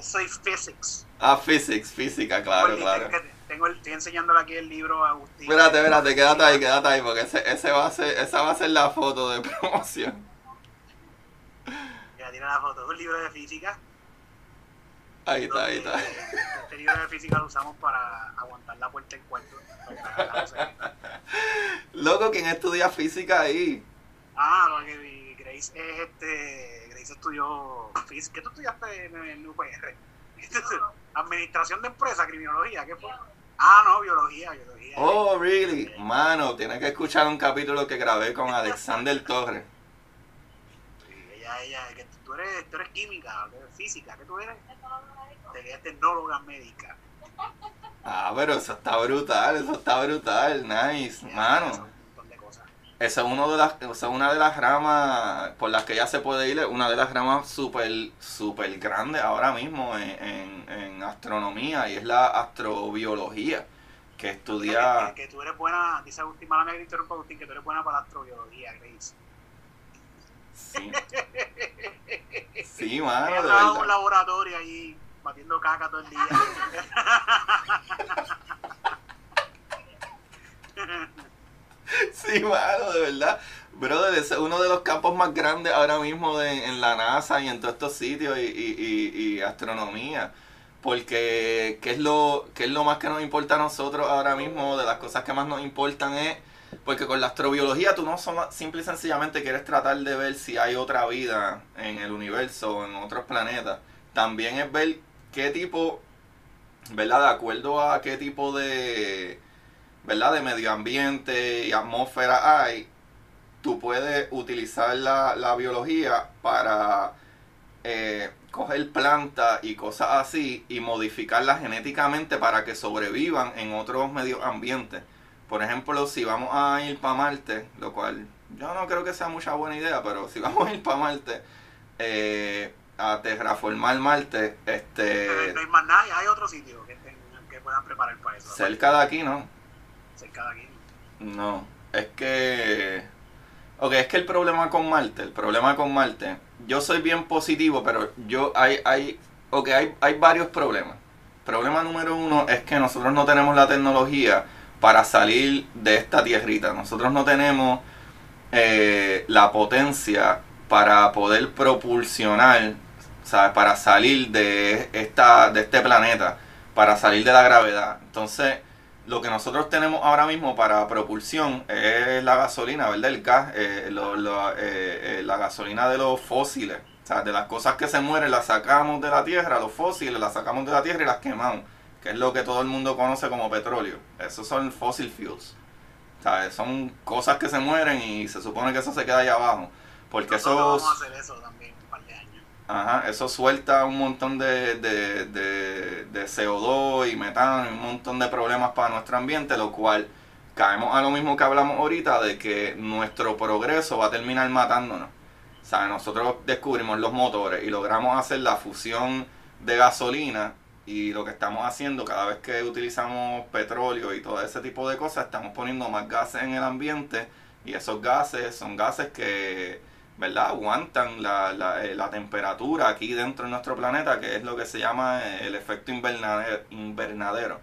Yo soy physics. Ah, physics, física, claro, Oye, claro. tengo- tengo el- estoy enseñándole aquí el libro a Agustín. Espérate, espérate, quédate ahí, quédate ahí, porque ese, ese va a ser, esa va a ser la foto de [laughs] promoción. Ya tiene la foto, es un libro de física. Ahí está, ahí está. Este libro de física lo usamos para aguantar la puerta del cuarto. Loco, ¿quién estudia física ahí? Ah, porque Grace es este. Grace estudió. fis- ¿Qué tú estudiaste en el UPR? [laughs] Administración de empresa, criminología, ¿qué fue? Ah, no, biología, biología. Oh, really? Mano, tienes que escuchar un capítulo que grabé con Alexander Torres. Sí, ella, ella, que tú eres, tú eres química, física, ¿qué tú eres? Te tecnóloga médica. Ah, pero eso está brutal, eso está brutal, nice, mano. son Un montón de cosas. Esa es, uno de las, esa es una de las ramas por las que ya se puede ir, es una de las ramas súper, súper grandes ahora mismo en, en- en astronomía y es la astrobiología, que estudia... Que, tú eres buena, dice Agustín, mala me interrumpa Agustín, que tú eres buena para la astrobiología, Grace. Sí. [laughs] Sí, mano, Ella de verdad. un laboratorio ahí, batiendo caca todo el día. [laughs] [laughs] [laughs] Sí, mano, de verdad. Brother, es uno de los campos más grandes ahora mismo en la NASA y en todos estos sitios y astronomía. Porque, ¿qué es, lo, ¿qué es lo más que nos importa a nosotros ahora mismo? De las cosas que más nos importan es... Porque con la astrobiología tú no solo, simple y sencillamente quieres tratar de ver si hay otra vida en el universo o en otros planetas. También es ver qué tipo, ¿verdad? De acuerdo a qué tipo de, ¿verdad? De medio ambiente y atmósfera hay, tú puedes utilizar la, la biología para eh, coger plantas y cosas así y modificarlas genéticamente para que sobrevivan en otros medios ambientes. Por ejemplo, si vamos a ir para Marte, lo cual yo no creo que sea mucha buena idea, pero si [laughs] vamos a ir para Marte, eh, a terraformar Marte, este, no hay más nada, hay otro sitio que, que puedan preparar para eso. cerca de aquí, ¿no? Cerca de aquí. No, es que... Ok, es que el problema con Marte, el problema con Marte, yo soy bien positivo, pero yo hay, hay, ok, hay, hay varios problemas. Problema número uno es que nosotros no tenemos la tecnología para salir de esta tierrita. Nosotros no tenemos eh, la potencia para poder propulsionar, ¿sabes? Para salir de, esta, de este planeta, para salir de la gravedad. Entonces, lo que nosotros tenemos ahora mismo para propulsión es la gasolina, ¿verdad? El gas, eh, lo- lo- eh, eh, la gasolina de los fósiles. O sea, de las cosas que se mueren las sacamos de la tierra, los fósiles las sacamos de la tierra y las quemamos, que es lo que todo el mundo conoce como petróleo. Esos son fossil fuels. O sea, son cosas que se mueren y se supone que eso se queda allá abajo. Porque Nosotros eso, vamos a hacer eso también un par de años. Ajá, eso suelta un montón de, de, de, de CO2 y metano y un montón de problemas para nuestro ambiente, lo cual caemos a lo mismo que hablamos ahorita de que nuestro progreso va a terminar matándonos. O sea, nosotros descubrimos los motores y logramos hacer la fusión de gasolina y lo que estamos haciendo cada vez que utilizamos petróleo y todo ese tipo de cosas, estamos poniendo más gases en el ambiente y esos gases son gases que, ¿verdad? Aguantan la, la, eh, la temperatura aquí dentro de nuestro planeta, que es lo que se llama eh, el efecto invernadero, invernadero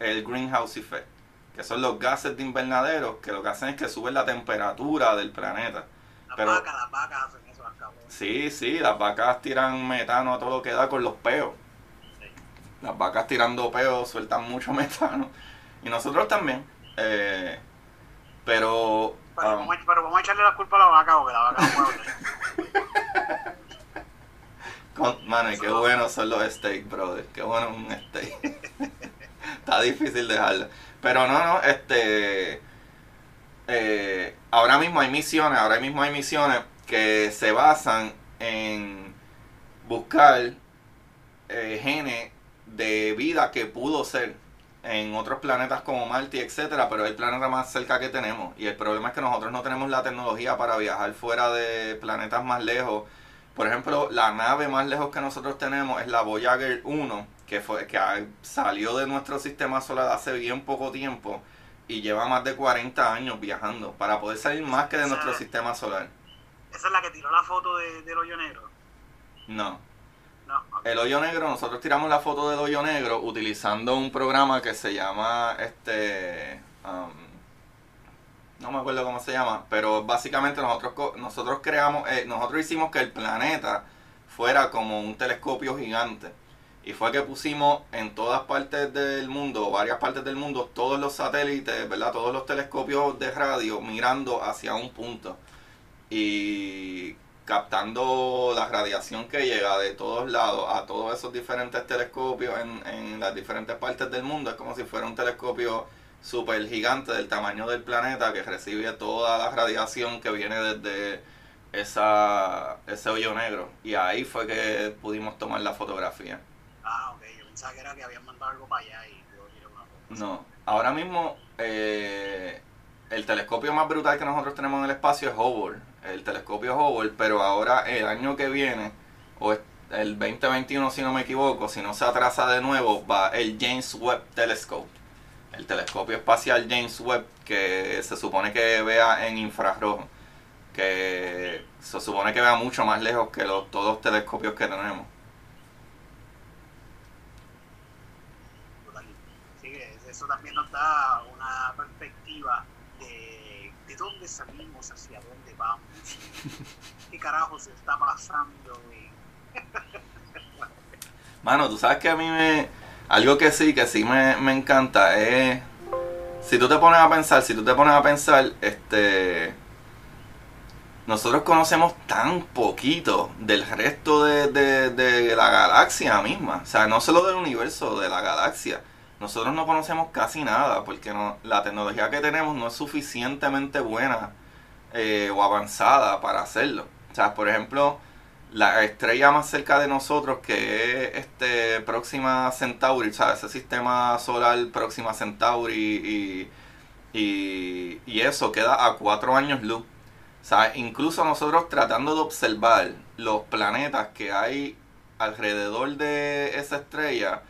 el greenhouse effect, que son los gases de invernadero que lo que hacen es que suben la temperatura del planeta. Las Pero- vacas, las vacas hacen eso, las cabrones. Sí, sí, las vacas tiran metano a todo lo que da con los peos. Sí. Las vacas tirando peos sueltan mucho [laughs] metano. Y nosotros también. eh, pero... Pero, vamos a, pero vamos a echarle la culpa a la vaca porque la vaca no puede [laughs] mano, y qué buenos son los steaks, brother. Qué bueno un steak. [laughs] Está difícil dejarlo. Pero no, no, este... eh, ahora mismo hay misiones, ahora mismo hay misiones que se basan en buscar eh, genes de vida que pudo ser en otros planetas como Marte, etcétera, pero es el planeta más cerca que tenemos. Y el problema es que nosotros no tenemos la tecnología para viajar fuera de planetas más lejos. Por ejemplo, la nave más lejos que nosotros tenemos es la Voyager 1, que fue que salió de nuestro sistema solar hace bien poco tiempo y lleva más de 40 años viajando para poder salir más que de nuestro sistema solar. Esa es la que tiró la foto de, del hoyo negro. No. El hoyo negro, nosotros tiramos la foto del hoyo negro utilizando un programa que se llama este um, no me acuerdo cómo se llama, pero básicamente nosotros nosotros creamos eh, nosotros hicimos que el planeta fuera como un telescopio gigante. Y fue que pusimos en todas partes del mundo, varias partes del mundo, todos los satélites, ¿verdad? Todos los telescopios de radio mirando hacia un punto. Y captando la radiación que llega de todos lados a todos esos diferentes telescopios en, en las diferentes partes del mundo. Es como si fuera un telescopio super gigante del tamaño del planeta que recibe toda la radiación que viene desde esa, ese hoyo negro. Y ahí fue que pudimos tomar la fotografía. Ah, ok. Yo pensaba que era que habían mandado algo para allá y. No, ahora mismo eh, el telescopio más brutal que nosotros tenemos en el espacio es Hubble, el telescopio Hubble, pero ahora el año que viene, o el 2021 si no me equivoco, si no se atrasa de nuevo, va el James Webb Telescope, el telescopio espacial James Webb, que se supone que vea en infrarrojo, que se supone que vea mucho más lejos que los, todos los telescopios que tenemos. Sí, eso también nos da una perspectiva de, de dónde salimos, hacia dónde vamos, qué carajo se está pasando. [laughs] Mano, tú sabes que a mí me algo que sí, que sí me, encanta es. Si tú te pones a pensar, si tú te pones a pensar, este. Nosotros conocemos tan poquito del resto de, la galaxia misma. O sea, no solo del universo, de la galaxia. Nosotros no conocemos casi nada porque no, la tecnología que tenemos no es suficientemente buena eh, o avanzada para hacerlo. O sea, por ejemplo, la estrella más cerca de nosotros que es este Próxima Centauri, o ese sistema solar Próxima Centauri y, y, eso queda a cuatro años luz. O incluso nosotros tratando de observar los planetas que hay alrededor de esa estrella,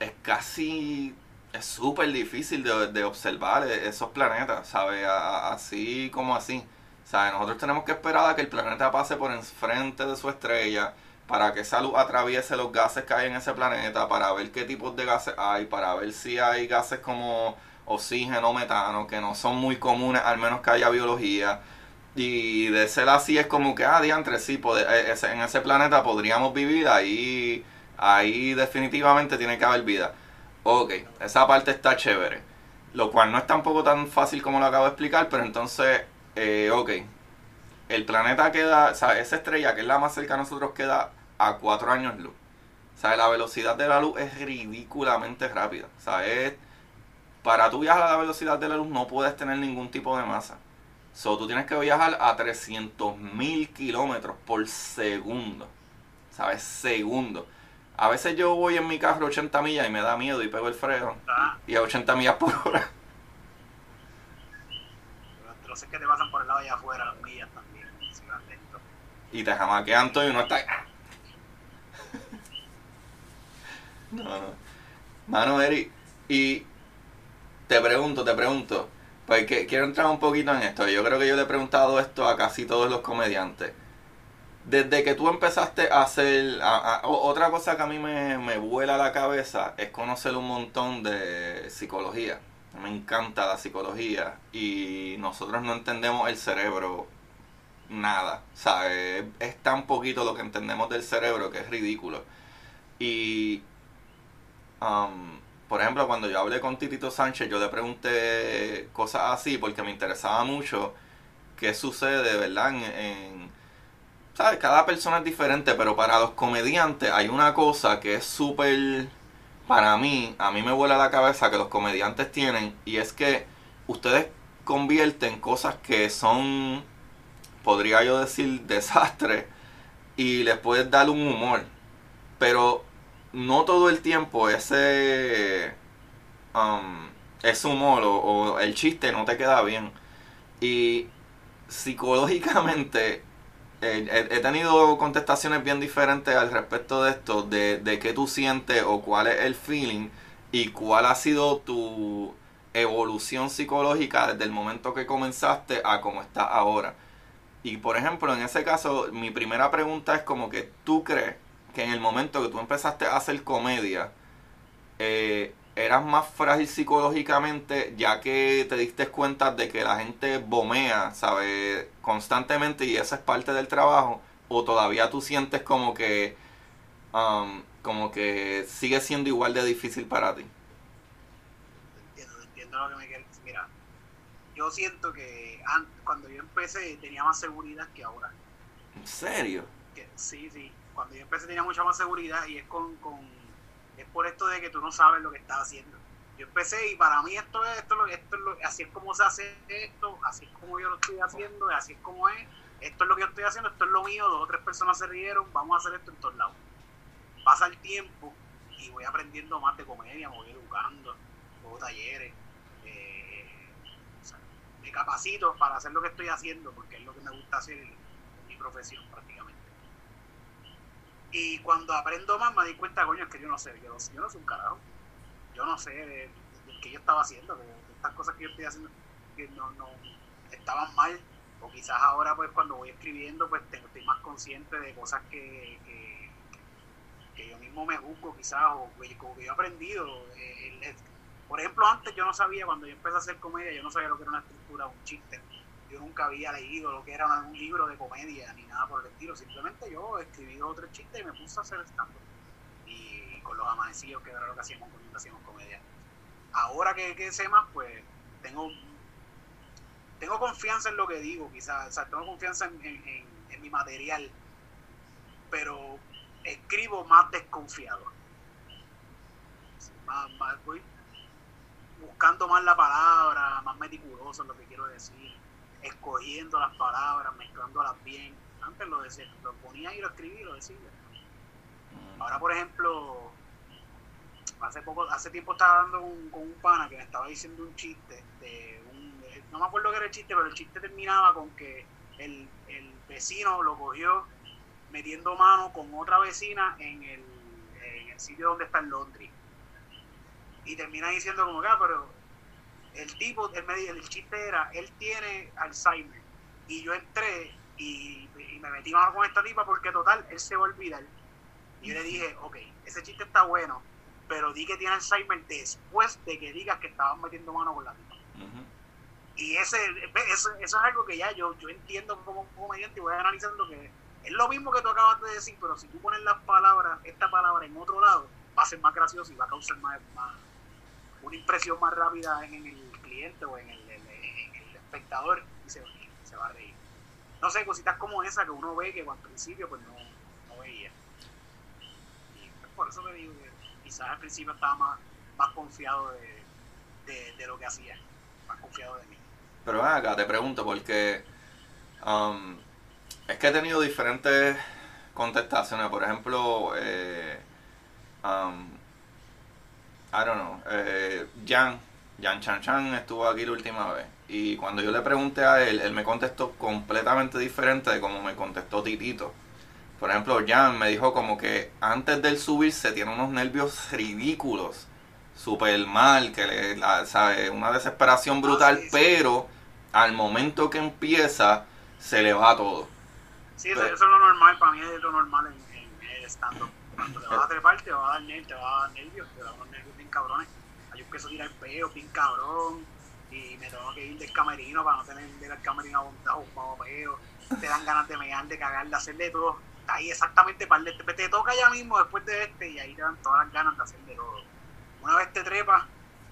es casi, es súper difícil de, de, observar esos planetas, ¿sabes? Así como así. Nosotros tenemos que esperar a que el planeta pase por enfrente de su estrella para que esa luz atraviese los gases que hay en ese planeta, para ver qué tipos de gases hay, para ver si hay gases como oxígeno, metano, que no son muy comunes, al menos que haya biología. Y de ser así es como que, ah, diantre, sí, eh, en ese planeta podríamos vivir, ahí, ahí definitivamente tiene que haber vida. Ok, esa parte está chévere. Lo cual no es tampoco tan fácil como lo acabo de explicar, pero entonces eh, ok, el planeta queda, o sea, esa estrella que es la más cerca a nosotros queda a 4 años luz. O sea, la velocidad de la luz es ridículamente rápida. O sea, es, para tú viajar a la velocidad de la luz no puedes tener ningún tipo de masa. So, tú tienes que viajar a 300.000 kilómetros por segundo. ¿Sabes? Segundo. A veces yo voy en mi carro 80 millas y me da miedo y pego el freno. Ah. Y a 80 millas por hora sé que te pasan por el lado de allá afuera, las millas también, si lento. Y te jamaquean todo y no está. [laughs] no, no. Mano, Eri, y te pregunto, te pregunto, porque quiero entrar un poquito en esto. Yo creo que yo le he preguntado esto a casi todos los comediantes. Desde que tú empezaste a hacer. otra cosa que a mí me, me vuela la cabeza es conocer un montón de psicología me encanta la psicología y nosotros no entendemos el cerebro nada. O es, tan poquito lo que entendemos del cerebro que es ridículo. Y, um, por ejemplo, cuando yo hablé con Titito Sánchez, yo le pregunté cosas así porque me interesaba mucho qué sucede, ¿verdad? En, en ¿sabes? Cada persona es diferente, pero para los comediantes hay una cosa que es súper para mí, a mí me vuela la cabeza que los comediantes tienen y es que ustedes convierten cosas que son, podría yo decir, [laughs] desastres y les puedes dar un humor. Pero no todo el tiempo ese, um, ese humor o el chiste no te queda bien. Y psicológicamente he, tenido contestaciones bien diferentes al respecto de esto, de, de qué tú sientes o cuál es el feeling y cuál ha sido tu evolución psicológica desde el momento que comenzaste a cómo estás ahora. Y por ejemplo, en ese caso, mi primera pregunta es como que tú crees que en el momento que tú empezaste a hacer comedia, eh, eras más frágil psicológicamente ya que te diste cuenta de que la gente bomea, ¿sabes? Constantemente y esa es parte del trabajo o todavía tú sientes como que um, como que sigue siendo igual de difícil para ti. Entiendo, entiendo lo que me quieres Mira, yo siento que cuando yo empecé tenía más seguridad que ahora. ¿En serio? sí, sí. Cuando yo empecé tenía mucha más seguridad y es con es por esto de que tú no sabes lo que estás haciendo. Yo empecé y para mí esto es, esto, esto, es así es como se hace esto, así es como yo lo estoy haciendo, así es como es, esto es lo que yo estoy haciendo, esto es lo mío, dos o tres personas se rieron, vamos a hacer esto en todos lados. Pasa el tiempo y voy aprendiendo más de comedia, me voy educando, hago talleres, eh, me capacito para hacer lo que estoy haciendo, porque es lo que me gusta hacer en mi profesión prácticamente. Y cuando aprendo más me di cuenta, coño, es que yo no sé, yo no, yo no soy un carajo. Yo no sé de, que yo estaba haciendo, que estas cosas que yo estoy haciendo que no, no estaban mal, o quizás ahora pues cuando voy escribiendo pues tengo, estoy más consciente de cosas que, que, yo mismo me juzgo quizás, o como que yo he aprendido. Eh, por ejemplo, antes yo no sabía, cuando yo empecé a hacer comedia, yo no sabía lo que era una estructura, un chiste. Yo nunca había leído lo que era un libro de comedia ni nada por el estilo. Simplemente yo escribí dos o tres y me puse a hacer stand Y con los amanecidos, que era lo que hacíamos cuando hacíamos comedia. Ahora que, sé más, pues tengo tengo confianza en lo que digo, quizás, o sea, tengo confianza en, mi material, pero escribo más desconfiado. voy buscando más la palabra, más meticuloso en lo que quiero decir, escogiendo las palabras, mezclándolas bien. Antes lo decía, lo ponía y lo escribí y lo decía. Mm. Ahora, por ejemplo, hace poco, hace tiempo estaba hablando con, un pana que me estaba diciendo un chiste de no me acuerdo qué era el chiste, pero el chiste terminaba con que el, vecino lo cogió metiendo mano con otra vecina en el, sitio donde está el laundry. Y termina diciendo como que, ah, pero el tipo, el, el chiste era, él tiene Alzheimer. Y yo entré y, me metí mano con esta tipa porque total, él se va a olvidar. Y yo le dije, ok, ese chiste está bueno, pero di que tiene Alzheimer después de que digas que estabas metiendo mano con la tipa. Y ese, eso, es algo que ya yo, yo entiendo como comediante y voy analizando que es lo mismo que tú acabas de decir, pero si tú pones las palabras, esta palabra en otro lado, va a ser más gracioso y va a causar más, una impresión más rápida en el cliente o en el, espectador y se, va a reír. No sé, cositas como esa que uno ve que al principio pues no, no veía. Y pues, por eso te digo que quizás al principio estaba más, más confiado de, de lo que hacía, más confiado de mí. Pero ven acá, te pregunto, porque um, es que he tenido diferentes contestaciones. Por ejemplo, eh, um, I don't know, eh, Jan, Jan Chan Chan estuvo aquí la última vez. Y cuando yo le pregunté a él, él me contestó completamente diferente de como me contestó Titito. Por ejemplo, Jan me dijo como que antes del subirse tiene unos nervios ridículos, super mal, que le, sabe, una desesperación brutal, ah, pero al momento que empieza, se le va todo. Sí, eso, es lo normal, para mí es lo normal en, en el stand-up. Cuando te vas a trepar, te va a dar, te va a dar nervios, te va a dar cabrones. Yo empiezo a tirar peo, bien cabrón, y me tengo que ir del camerino para no tener al camerino aguantado, un peo. Te dan ganas de mear, de cagar, de hacer de todo. Ahí exactamente para el, te, toca ya mismo después de este y ahí te dan todas las ganas de hacer de todo. Una vez te trepas,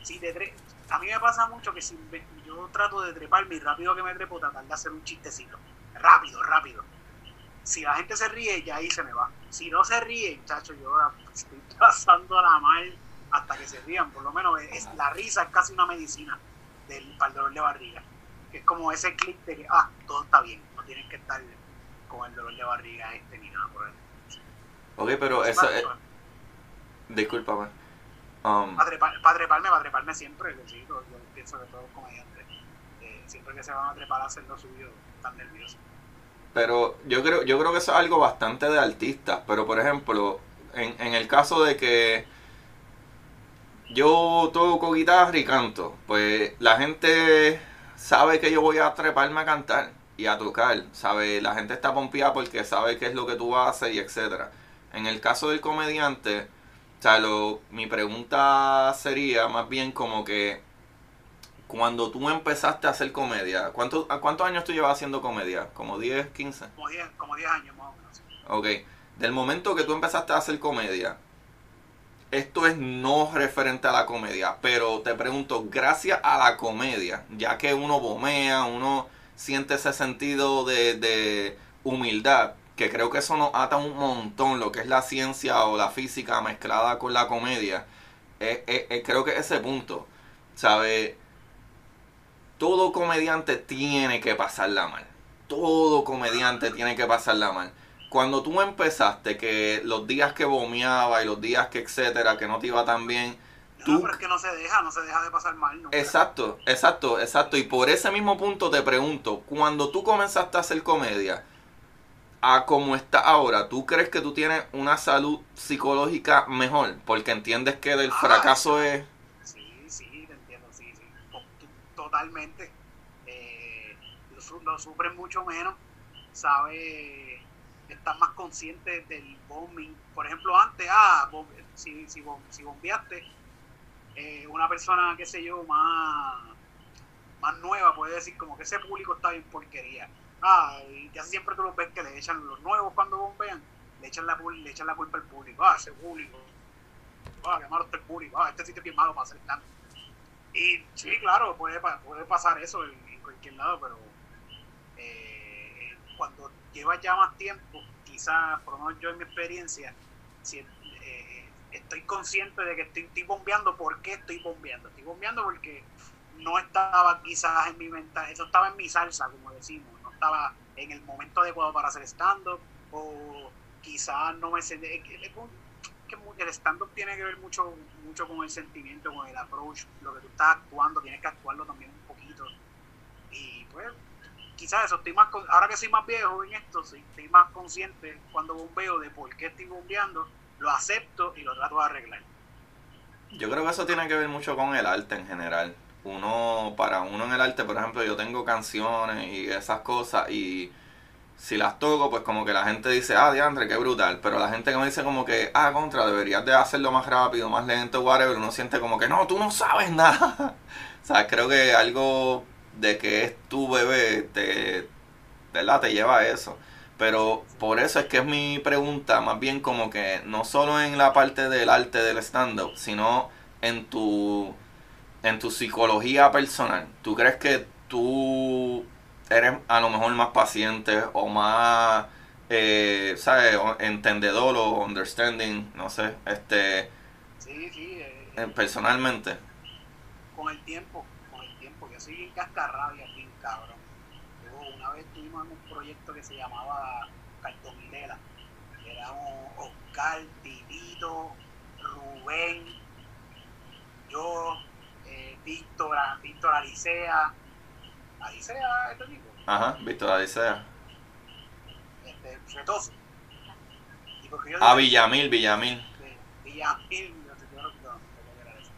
si te a mí me pasa mucho que si yo trato de treparme y rápido que me trepo, tratar de hacer un chistecito. Rápido, rápido. Si la gente se ríe, ya ahí se me va. Si no se ríe, muchachos, yo estoy [laughs] pasando a la mal hasta que se rían. Por lo menos es, la risa es casi una medicina del, para el dolor de barriga. es como ese clip de que, ah, todo está bien. No tienen que estar con el dolor de barriga este ni nada por ahí. Ok, pero eso es... Disculpa, Um, para, treparme, para treparme siempre, yo, pienso que todos los comediantes, eh, siempre que se van a trepar a hacer lo suyo, están nerviosos. Pero yo creo, yo creo que eso es algo bastante de artistas, pero por ejemplo, en, en el caso de que yo toco guitarra y canto, pues la gente sabe que yo voy a treparme a cantar y a tocar, sabe, la gente está pompeada porque sabe qué es lo que tú haces y etcétera. En el caso del comediante, o sea, lo, mi pregunta sería más bien como que cuando tú empezaste a hacer comedia, ¿cuántos, ¿cuántos años tú llevas haciendo comedia? ¿Como 10, 15? Como 10, como 10 años más o menos. Ok, del momento que tú empezaste a hacer comedia, esto es no referente a la comedia, pero te pregunto, gracias a la comedia, ya que uno bomea, uno siente ese sentido de, de humildad, que creo que eso nos ata un montón, lo que es la ciencia o la física mezclada con la comedia. creo que ese punto, ¿sabe? Todo comediante tiene que pasarla mal. Todo comediante tiene que pasarla mal. Cuando tú empezaste, que los días que vomeaba y los días que etcétera, que no te iba tan bien, no, pero es que no se deja, no se deja de pasar mal. Exacto, exacto, exacto. Y por ese mismo punto te pregunto, cuando tú comenzaste a hacer comedia, a como está ahora, ¿tú crees que tú tienes una salud psicológica mejor? Porque entiendes que del ah, fracaso es... Sí, sí, totalmente. Eh, lo, sufren mucho menos, sabe, están más conscientes del bombing. Por ejemplo, antes, ah, si, si, bombeaste, eh, una persona, qué sé yo, más, más nueva puede decir como que ese público está bien porquería. Ah, y casi siempre tú lo ves que le echan los nuevos cuando bombean, le echan la, le echan la culpa al público. Ah, ese público. Ah, qué malo está el público. Ah, este sitio es bien malo para hacer stand. Y sí, claro, puede, puede pasar eso en, cualquier lado, pero eh, cuando llevas ya más tiempo, quizás, por lo menos yo en mi experiencia, si, eh, estoy consciente de que estoy, bombeando. ¿Por qué estoy bombeando? Estoy bombeando porque no estaba quizás en mi mente, eso estaba en mi salsa, como decimos, no estaba en el momento adecuado para hacer stand-up, o quizás no me sentí, que el stand-up tiene que ver mucho, mucho con el sentimiento, con el approach, lo que tú estás actuando, tienes que actuarlo también un poquito. Y pues, quizás eso, estoy más, ahora que soy más viejo en esto, estoy más consciente cuando bombeo de por qué estoy bombeando, lo acepto y lo trato de arreglar. Yo creo que eso tiene que ver mucho con el arte en general. Uno, para uno en el arte, por ejemplo, yo tengo canciones y esas cosas y si las toco, pues como que la gente dice, ah, diantre, qué brutal. Pero la gente que me dice como que, ah, contra, deberías de hacerlo más rápido, más lento, whatever, uno siente como que, no, tú no sabes nada. [laughs] o sea, creo que algo de que es tu bebé, te, ¿verdad? Te lleva a eso. Pero por eso es que es mi pregunta, más bien como que no solo en la parte del arte del stand-up, sino en tu, en tu psicología personal. ¿Tú crees que tú eres a lo mejor más paciente o más, eh, ¿sabes? Entendedor o understanding, no sé, este... Sí, sí. Eh, eh, personalmente. Con el tiempo, con el tiempo. Yo soy bien cascarrabia, bien cabrón. Yo una vez tuvimos un proyecto que se llamaba era un Oscar, Titito, Rubén, yo, eh, Víctor, Víctor Alicea, Alicea, este tipo. Ajá, Víctor Alicea. Este, Retoso. ah, Villamil, Villamil. Sí, Villamil, no sé qué era eso.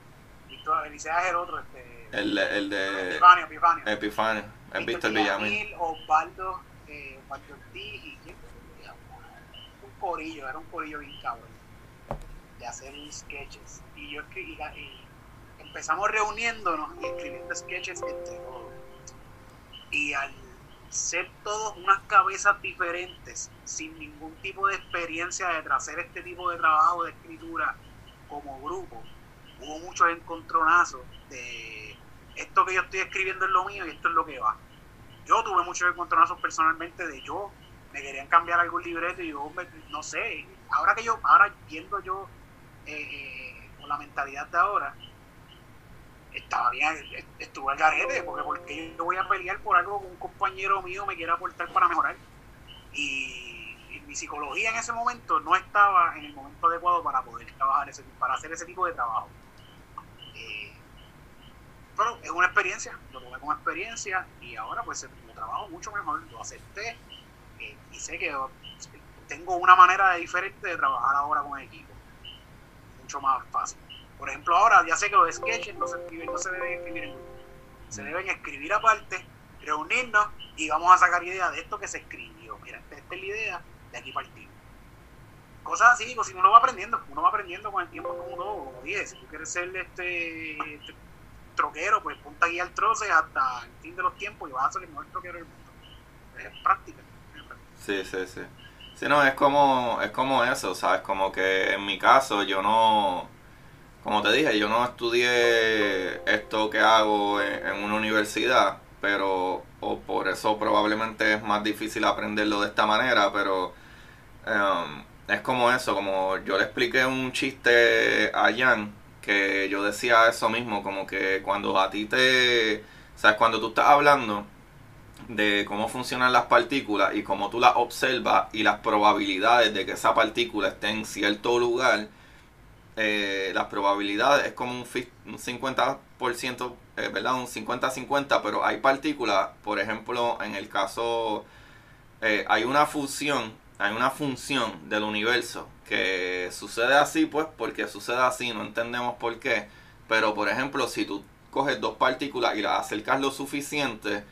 Víctor Alicea es el otro, este. El, el de. Epifanio, Epifanio. Epifanio, es Víctor Villamil. Osvaldo, eh, Osvaldo Ortiz y un corillo, era un corillo bien cabrón. De hacer sketches. Y yo escribí, y empezamos reuniéndonos y escribiendo sketches entre todos y al ser todos unas cabezas diferentes, sin ningún tipo de experiencia de hacer este tipo de trabajo de escritura como grupo, hubo muchos encontronazos de esto que yo estoy escribiendo es lo mío y esto es lo que va. Yo tuve muchos encontronazos personalmente de yo, me querían cambiar algún libreto y yo, no sé, ahora que yo, ahora viendo yo eh, eh, con la mentalidad de ahora, estaba bien, estuvo al garete, porque porque yo voy a pelear por algo que un compañero mío me quiere aportar para mejorar. Y, mi psicología en ese momento no estaba en el momento adecuado para poder trabajar, ese, para hacer ese tipo de trabajo. Pero es una experiencia, lo tomé como experiencia y ahora pues lo trabajo mucho mejor, lo acepté eh, y sé que tengo una manera diferente de trabajar ahora con el equipo, mucho más fácil. Por ejemplo, ahora ya sé que los sketches no se, no se deben escribir en Se deben escribir aparte, reunirnos y vamos a sacar ideas de esto que se escribió. Mira, esta, es la idea, de aquí partimos. Cosas así, pues, si uno va aprendiendo, uno va aprendiendo con el tiempo como todo. Como dije, si tú quieres ser este, este troquero, pues ponte aquí al troce hasta el fin de los tiempos y vas a ser el mejor troquero del mundo. Es práctica. Sí, sí, sí. Sí, no, es como, es como eso, ¿sabes? Como que en mi caso yo no como te dije, yo no estudié esto que hago en, una universidad, pero o por eso probablemente es más difícil aprenderlo de esta manera, pero um, es como eso, como yo le expliqué un chiste a Jan, que yo decía eso mismo, como que cuando a ti te, sabes, cuando tú estás hablando de cómo funcionan las partículas y cómo tú las observas y las probabilidades de que esa partícula esté en cierto lugar, eh, las probabilidades es como un, 50%, eh, ¿verdad? Un 50-50, pero hay partículas, por ejemplo, en el caso, eh, hay una fusión, hay una función del universo que sucede así, pues porque sucede así, no entendemos por qué, pero por ejemplo, si tú coges dos partículas y las acercas lo suficiente,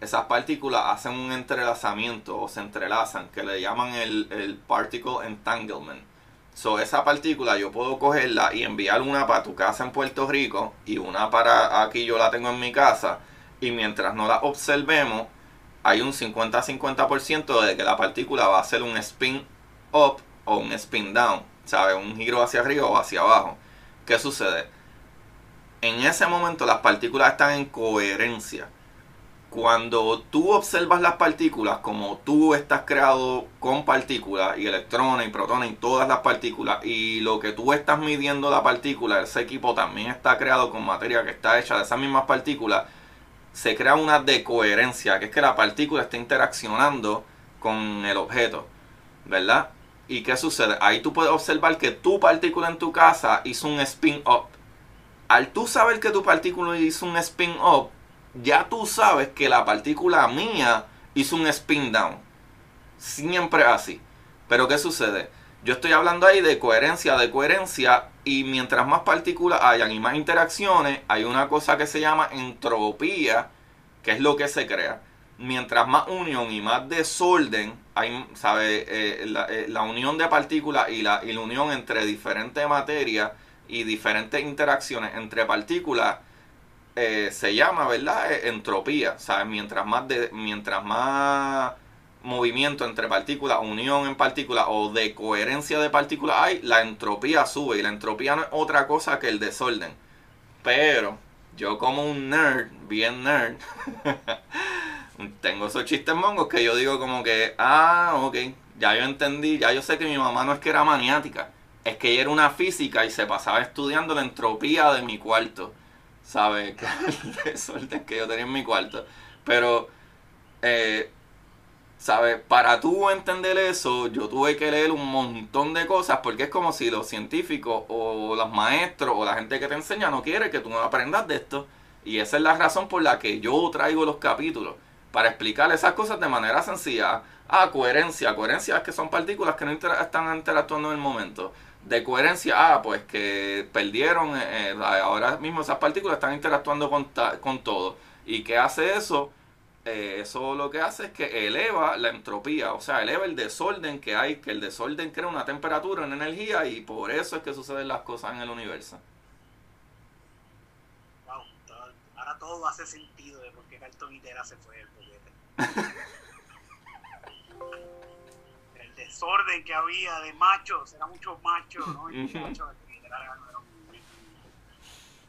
esas partículas hacen un entrelazamiento o se entrelazan, que le llaman el, el particle entanglement. So, esa partícula yo puedo cogerla y enviar una para tu casa en Puerto Rico y una para aquí yo la tengo en mi casa. Y mientras no la observemos, hay un 50-50% de que la partícula va a hacer un spin up o un spin down, ¿sabes? Un giro hacia arriba o hacia abajo. ¿Qué sucede? En ese momento las partículas están en coherencia cuando tú observas las partículas, como tú estás creado con partículas y electrones y protones y todas las partículas, y lo que tú estás midiendo la partícula, ese equipo también está creado con materia que está hecha de esas mismas partículas, se crea una decoherencia, que es que la partícula está interaccionando con el objeto, ¿verdad? ¿Y qué sucede? Ahí tú puedes observar que tu partícula en tu casa hizo un spin up. Al tú saber que tu partícula hizo un spin up, ya tú sabes que la partícula mía hizo un spin down. Siempre así. Pero ¿qué sucede? Yo estoy hablando ahí de coherencia, de coherencia, y mientras más partículas hayan y más interacciones, hay una cosa que se llama entropía, que es lo que se crea. Mientras más unión y más desorden, hay, ¿sabe? Eh, eh, la, unión de partículas y la, y la unión entre diferentes materias y diferentes interacciones entre partículas eh, se llama, ¿verdad? Entropía. ¿Sabes? Mientras más, de, mientras más movimiento entre partículas, unión en partículas o de coherencia de partículas hay, la entropía sube. Y la entropía no es otra cosa que el desorden. Pero yo como un nerd, bien nerd, [laughs] tengo esos chistes mongos que yo digo como que, ah, ok, ya yo entendí, ya yo sé que mi mamá no es que era maniática, es que ella era una física y se pasaba estudiando la entropía de mi cuarto. ¿sabes? [laughs] desorden que yo tenía en mi cuarto. Pero, eh, ¿sabes? Para tú entender eso, yo tuve que leer un montón de cosas porque es como si los científicos o los maestros o la gente que te enseña no quiere que tú no aprendas de esto. Y esa es la razón por la que yo traigo los capítulos. Para explicar esas cosas de manera sencilla. Ah, coherencia. Coherencia es que son partículas que no están interactuando en el momento de coherencia, ah, pues que perdieron, eh, eh, ahora mismo esas partículas están interactuando con, con todo. ¿Y qué hace eso? Eh, eso lo que hace es que eleva la entropía, o sea, eleva el desorden que hay, que el desorden crea una temperatura, una energía y por eso es que suceden las cosas en el universo. Wow, ahora todo hace sentido de por qué Carlton Itera se fue [laughs] poquete. desorden que había de machos, era muchos machos, ¿no? Y era un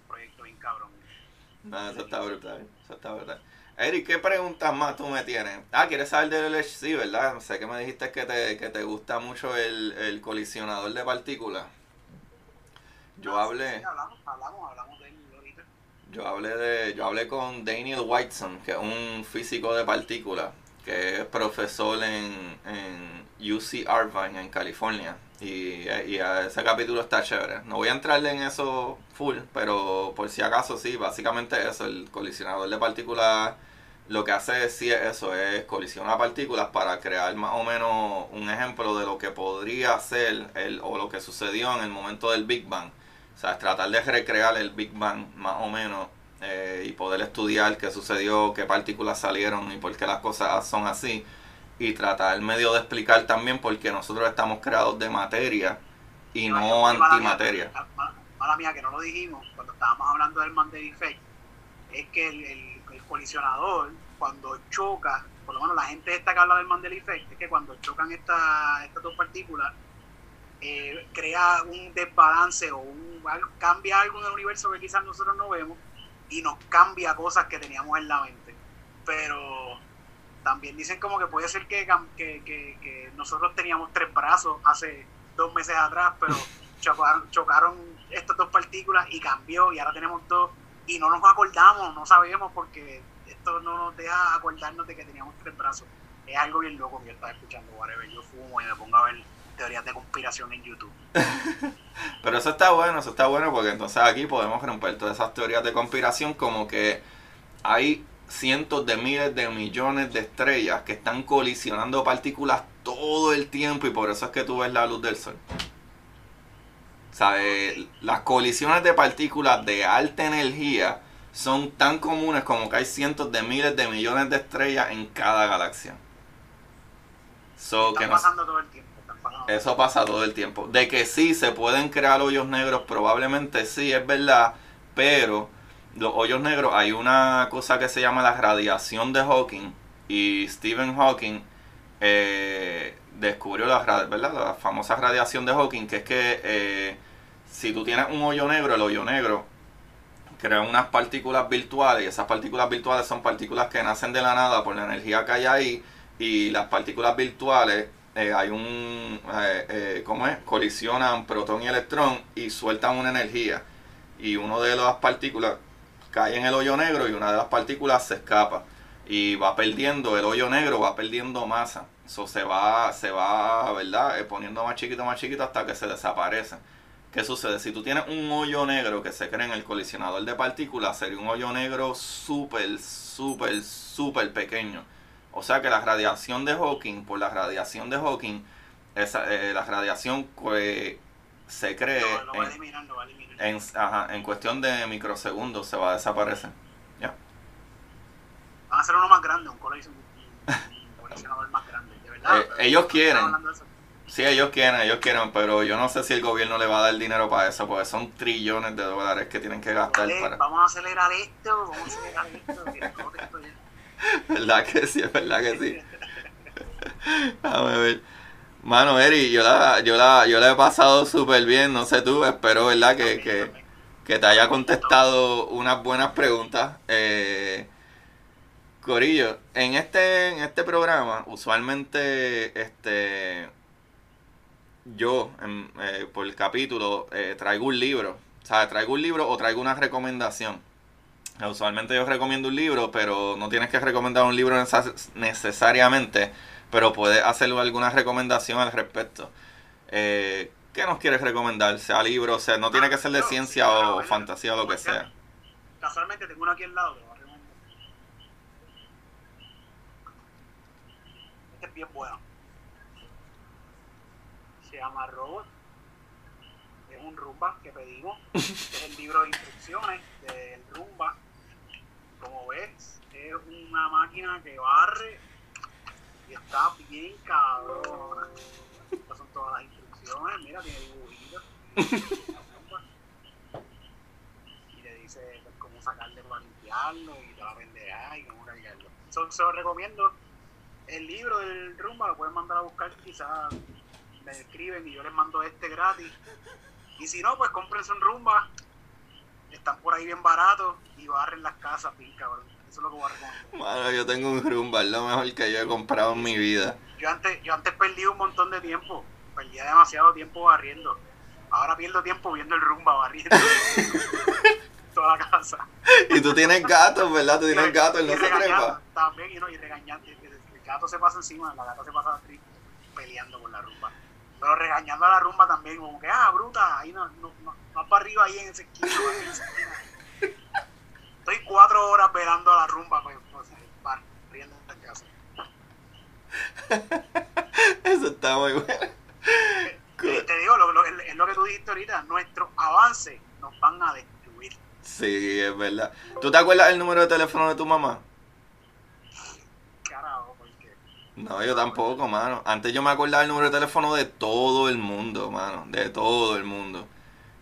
proyecto bien cabrón. No, eso está brutal, eso está brutal. Eric, ¿qué preguntas más tú me tienes? Ah, ¿quieres saber del LHC, verdad? Sé que me dijiste que te, que te gusta mucho el, el colisionador de partículas. Yo ah, hablé... Sí, hablamos, hablamos. Yo hablé, de, yo hablé con Daniel Whiteson, que es un físico de partículas, que es profesor en, en UC Irvine en California. Y, y, ese capítulo está chévere. No voy a entrarle en eso full, pero por si acaso sí, básicamente eso, el colisionador de partículas lo que hace sí es eso, es colisionar partículas para crear más o menos un ejemplo de lo que podría ser el, o lo que sucedió en el momento del Big Bang. O sea, tratar de recrear el Big Bang más o menos eh, y poder estudiar qué sucedió, qué partículas salieron y por qué las cosas son así y tratar medio de explicar también por qué nosotros estamos creados de materia y no, antimateria. Mala, mía, que no lo dijimos cuando estábamos hablando del Mandela Effect, es que el, colisionador, cuando choca, por lo menos la gente esta que habla del Mandela Effect, es que cuando chocan esta, estas dos partículas, eh, crea un desbalance o un, cambia algo en el universo que quizás nosotros no vemos y nos cambia cosas que teníamos en la mente. Pero también dicen como que puede ser que, que, nosotros teníamos tres brazos hace dos meses atrás, pero [laughs] chocaron, chocaron estas dos partículas y cambió y ahora tenemos dos y no nos acordamos, no sabemos porque esto no nos deja acordarnos de que teníamos tres brazos. Es algo bien loco que yo estaba escuchando, whatever. Yo fumo y me pongo a ver teorías de conspiración en YouTube. [laughs] Pero eso está bueno, eso está bueno porque entonces aquí podemos romper todas esas teorías de conspiración como que hay cientos de miles de millones de estrellas que están colisionando partículas todo el tiempo y por eso es que tú ves la luz del sol. ¿Sabes? Las colisiones de partículas de alta energía son tan comunes como que hay cientos de miles de millones de estrellas en cada galaxia. So, están pasando todo el tiempo. Eso pasa todo el tiempo. De que sí se pueden crear hoyos negros, probablemente sí, es verdad, pero los hoyos negros hay una cosa que se llama la radiación de Hawking y Stephen Hawking eh, descubrió la, ¿verdad? la famosa radiación de Hawking, que es que eh, si tú tienes un hoyo negro, el hoyo negro crea unas partículas virtuales y esas partículas virtuales son partículas que nacen de la nada por la energía que hay ahí y las partículas virtuales eh, hay un, ¿cómo es? Colisionan protón y electrón y sueltan una energía y uno de las partículas cae en el hoyo negro y una de las partículas se escapa y va perdiendo, el hoyo negro va perdiendo masa. Eso se va, se va, ¿verdad? Eh, poniendo más chiquito, más chiquito hasta que se desaparece. ¿Qué sucede? Si tú tienes un hoyo negro que se crea en el colisionador de partículas, sería un hoyo negro súper, súper, súper pequeño. O sea que la radiación de Hawking, por la radiación de Hawking, esa, eh, la radiación que se cree en, en cuestión de microsegundos se va a desaparecer. Van a hacer uno más grande, un coleccionador más grande, de verdad. Eh, ellos quieren. Sí, ellos quieren, ellos quieren, pero yo no sé si el gobierno le va a dar dinero para eso, porque son trillones de dólares que tienen que gastar para... Vamos a acelerar esto, vamos a acelerar esto, ¿Verdad que sí? ¿Verdad que sí? A ver. Mano, Eri, yo la, yo la, yo la he pasado súper bien, no sé tú, espero, ¿verdad? Que, que, que te haya contestado unas buenas preguntas. Eh, Corillo, en este, en este programa, usualmente, este, yo, eh, por el capítulo, eh, traigo un libro. O sea, traigo un libro o traigo una recomendación. Usualmente yo recomiendo un libro, pero no tienes que recomendar un libro necesariamente, pero puedes hacer alguna recomendación al respecto. Eh, ¿Qué nos quieres recomendar? Sea libro, o sea, no tiene que ser de ciencia o fantasía o lo que sea. Casualmente tengo uno aquí al lado, bien bueno. Se llama Robot. Es un rumba que pedimos. es el libro de instrucciones del rumba. Es una máquina que barre y está bien cabrona. Estas son todas las instrucciones. Mira, tiene dibujitos. y le dice pues, cómo sacarle para limpiarlo y toda la pendeja y cómo cargarlo. se lo recomiendo el libro del Rumba lo pueden mandar a buscar, quizás me escriben y yo les mando este gratis. Y si no, pues cómprense un Rumba, están por ahí bien baratos y barren las casas, bien cabrón. Eso es lo que voy a recomendar. Bueno, yo tengo un Rumba, es lo mejor que yo he comprado en mi vida. Yo antes, yo antes perdí un montón de tiempo, perdía demasiado tiempo barriendo. Ahora pierdo tiempo viendo el Rumba barriendo. [laughs] toda la casa. Y tú tienes gatos, ¿verdad? Tú tienes gatos, no se trepa. También, y, no, y regañando gato se pasa encima, la gata se pasa peleando con la rumba. Pero regañando a la rumba también, como que, ah, bruta, ahí no, no, no, no para arriba ahí en ese esquina, Estoy cuatro horas velando a la rumba, pues, pues riendo en la casa. [laughs] Eso está muy bueno. Eh, te digo, lo, lo, es lo que tú dijiste ahorita, nuestros avances nos van a destruir. Sí, es verdad. ¿Tú te acuerdas el número de teléfono de tu mamá? No, yo tampoco, mano. Antes yo me acordaba el número de teléfono de todo el mundo, mano. De todo el mundo.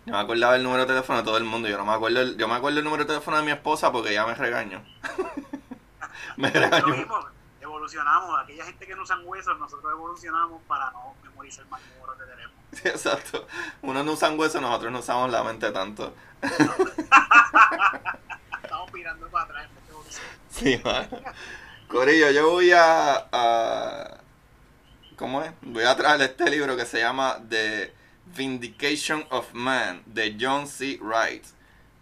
Yo me acordaba el número de teléfono de todo el mundo. Yo no me acuerdo el, yo me acuerdo el número de teléfono de mi esposa porque ella me regañó. [laughs] me regañó. evolucionamos. Aquella gente que no usan huesos, nosotros evolucionamos para no memorizar más números que tenemos. [laughs] Sí, exacto. Unos no usan huesos, nosotros no usamos la mente tanto. [laughs] Estamos mirando para atrás. Sí, mano. Corillo, yo voy a, ¿Cómo es? Voy a traer este libro que se llama The Vindication of Man de John C. Wright.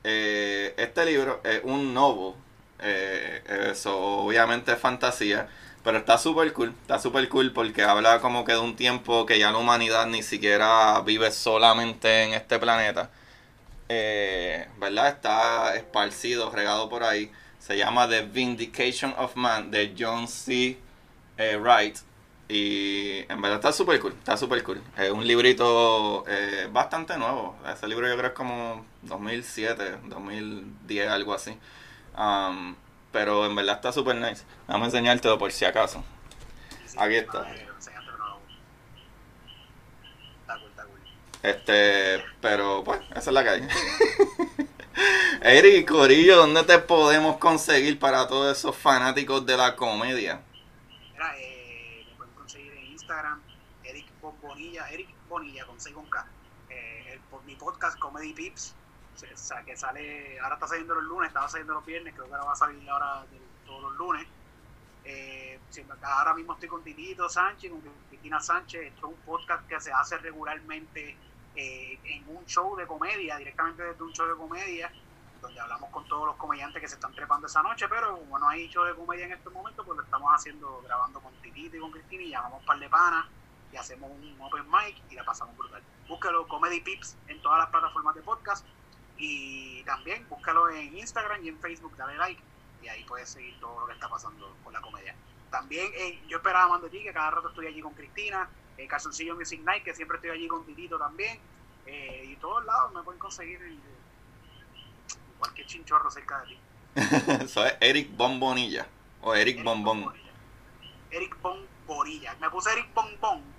Eh, este libro es un novel. Eh, eso obviamente es fantasía. Pero está súper cool. Está súper cool porque habla como que de un tiempo que ya la humanidad ni siquiera vive solamente en este planeta. Eh, ¿Verdad? Está esparcido, regado por ahí. Se llama The Vindication of Man de John C. Eh, Wright. y en verdad está súper cool, está súper cool. Es un librito eh, bastante nuevo. Ese libro yo creo es como 2007, 2010, algo así. Um, pero en verdad está súper nice. Vamos a enseñártelo por si acaso. Aquí está. Este, pero pues, esa es la calle. [laughs] Eric Corillo, ¿dónde te podemos conseguir para todos esos fanáticos de la comedia? Mira, eh, me pueden conseguir en Instagram, Eric Bonilla, Eric Bonilla con 6 con K. Eh, el, mi podcast Comedy Pips, que sale, ahora está saliendo los lunes, estaba saliendo los viernes, creo que ahora va a salir ahora todos los lunes. Eh, ahora mismo estoy con Titito Sánchez, con Cristina Sánchez. Esto es un podcast que se hace regularmente eh, en un show de comedia, directamente desde un show de comedia, donde hablamos con todos los comediantes que se están trepando esa noche, pero como no hay show de comedia en estos momentos, pues lo estamos haciendo, grabando con Titito y con Cristina y llamamos un de panas y hacemos un open mic y la pasamos brutal. Búscalo Comedy Pips en todas las plataformas de podcast y también búscalo en Instagram y en Facebook, dale like y ahí puedes seguir todo lo que está pasando con la comedia. También eh, yo esperaba más de que cada rato estoy allí con Cristina, eh, Calzoncillo Music Night, que siempre estoy allí con Titito también, eh, y todos lados me pueden conseguir en, cualquier chinchorro cerca de ti. [laughs] Eso es Eric Bombonilla, o Eric, Bombón. Eric Bombonilla. Me puse Eric Bombón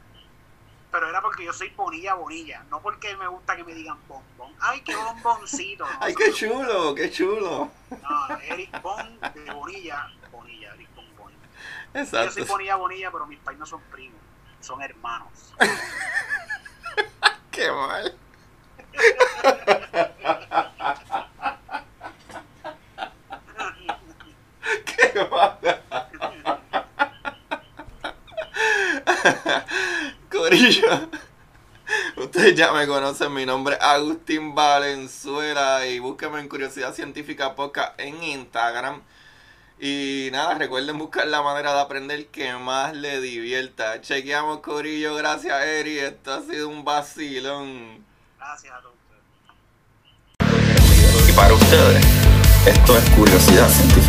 pero era porque yo soy Bonilla Bonilla, no porque me gusta que me digan bombón. ¡Ay, qué bomboncito! [laughs] ¡Ay, qué chulo, qué chulo! No, Eric Bon de Bonilla, Bonilla, Eric Bon Bonilla. Exacto. Yo soy Bonilla Bonilla, pero mis pais no son primos, son hermanos. [laughs] ¡Qué mal! ¡Qué mal! [laughs] Ustedes ya me conocen, mi nombre es Agustín Valenzuela y búsquenme en Curiosidad Científica Podcast en Instagram. Y nada, recuerden buscar la manera de aprender que más le divierta. Chequeamos, Corillo. Gracias, Eri. Esto ha sido un vacilón. Gracias a todos. Y para ustedes, esto es Curiosidad Científica.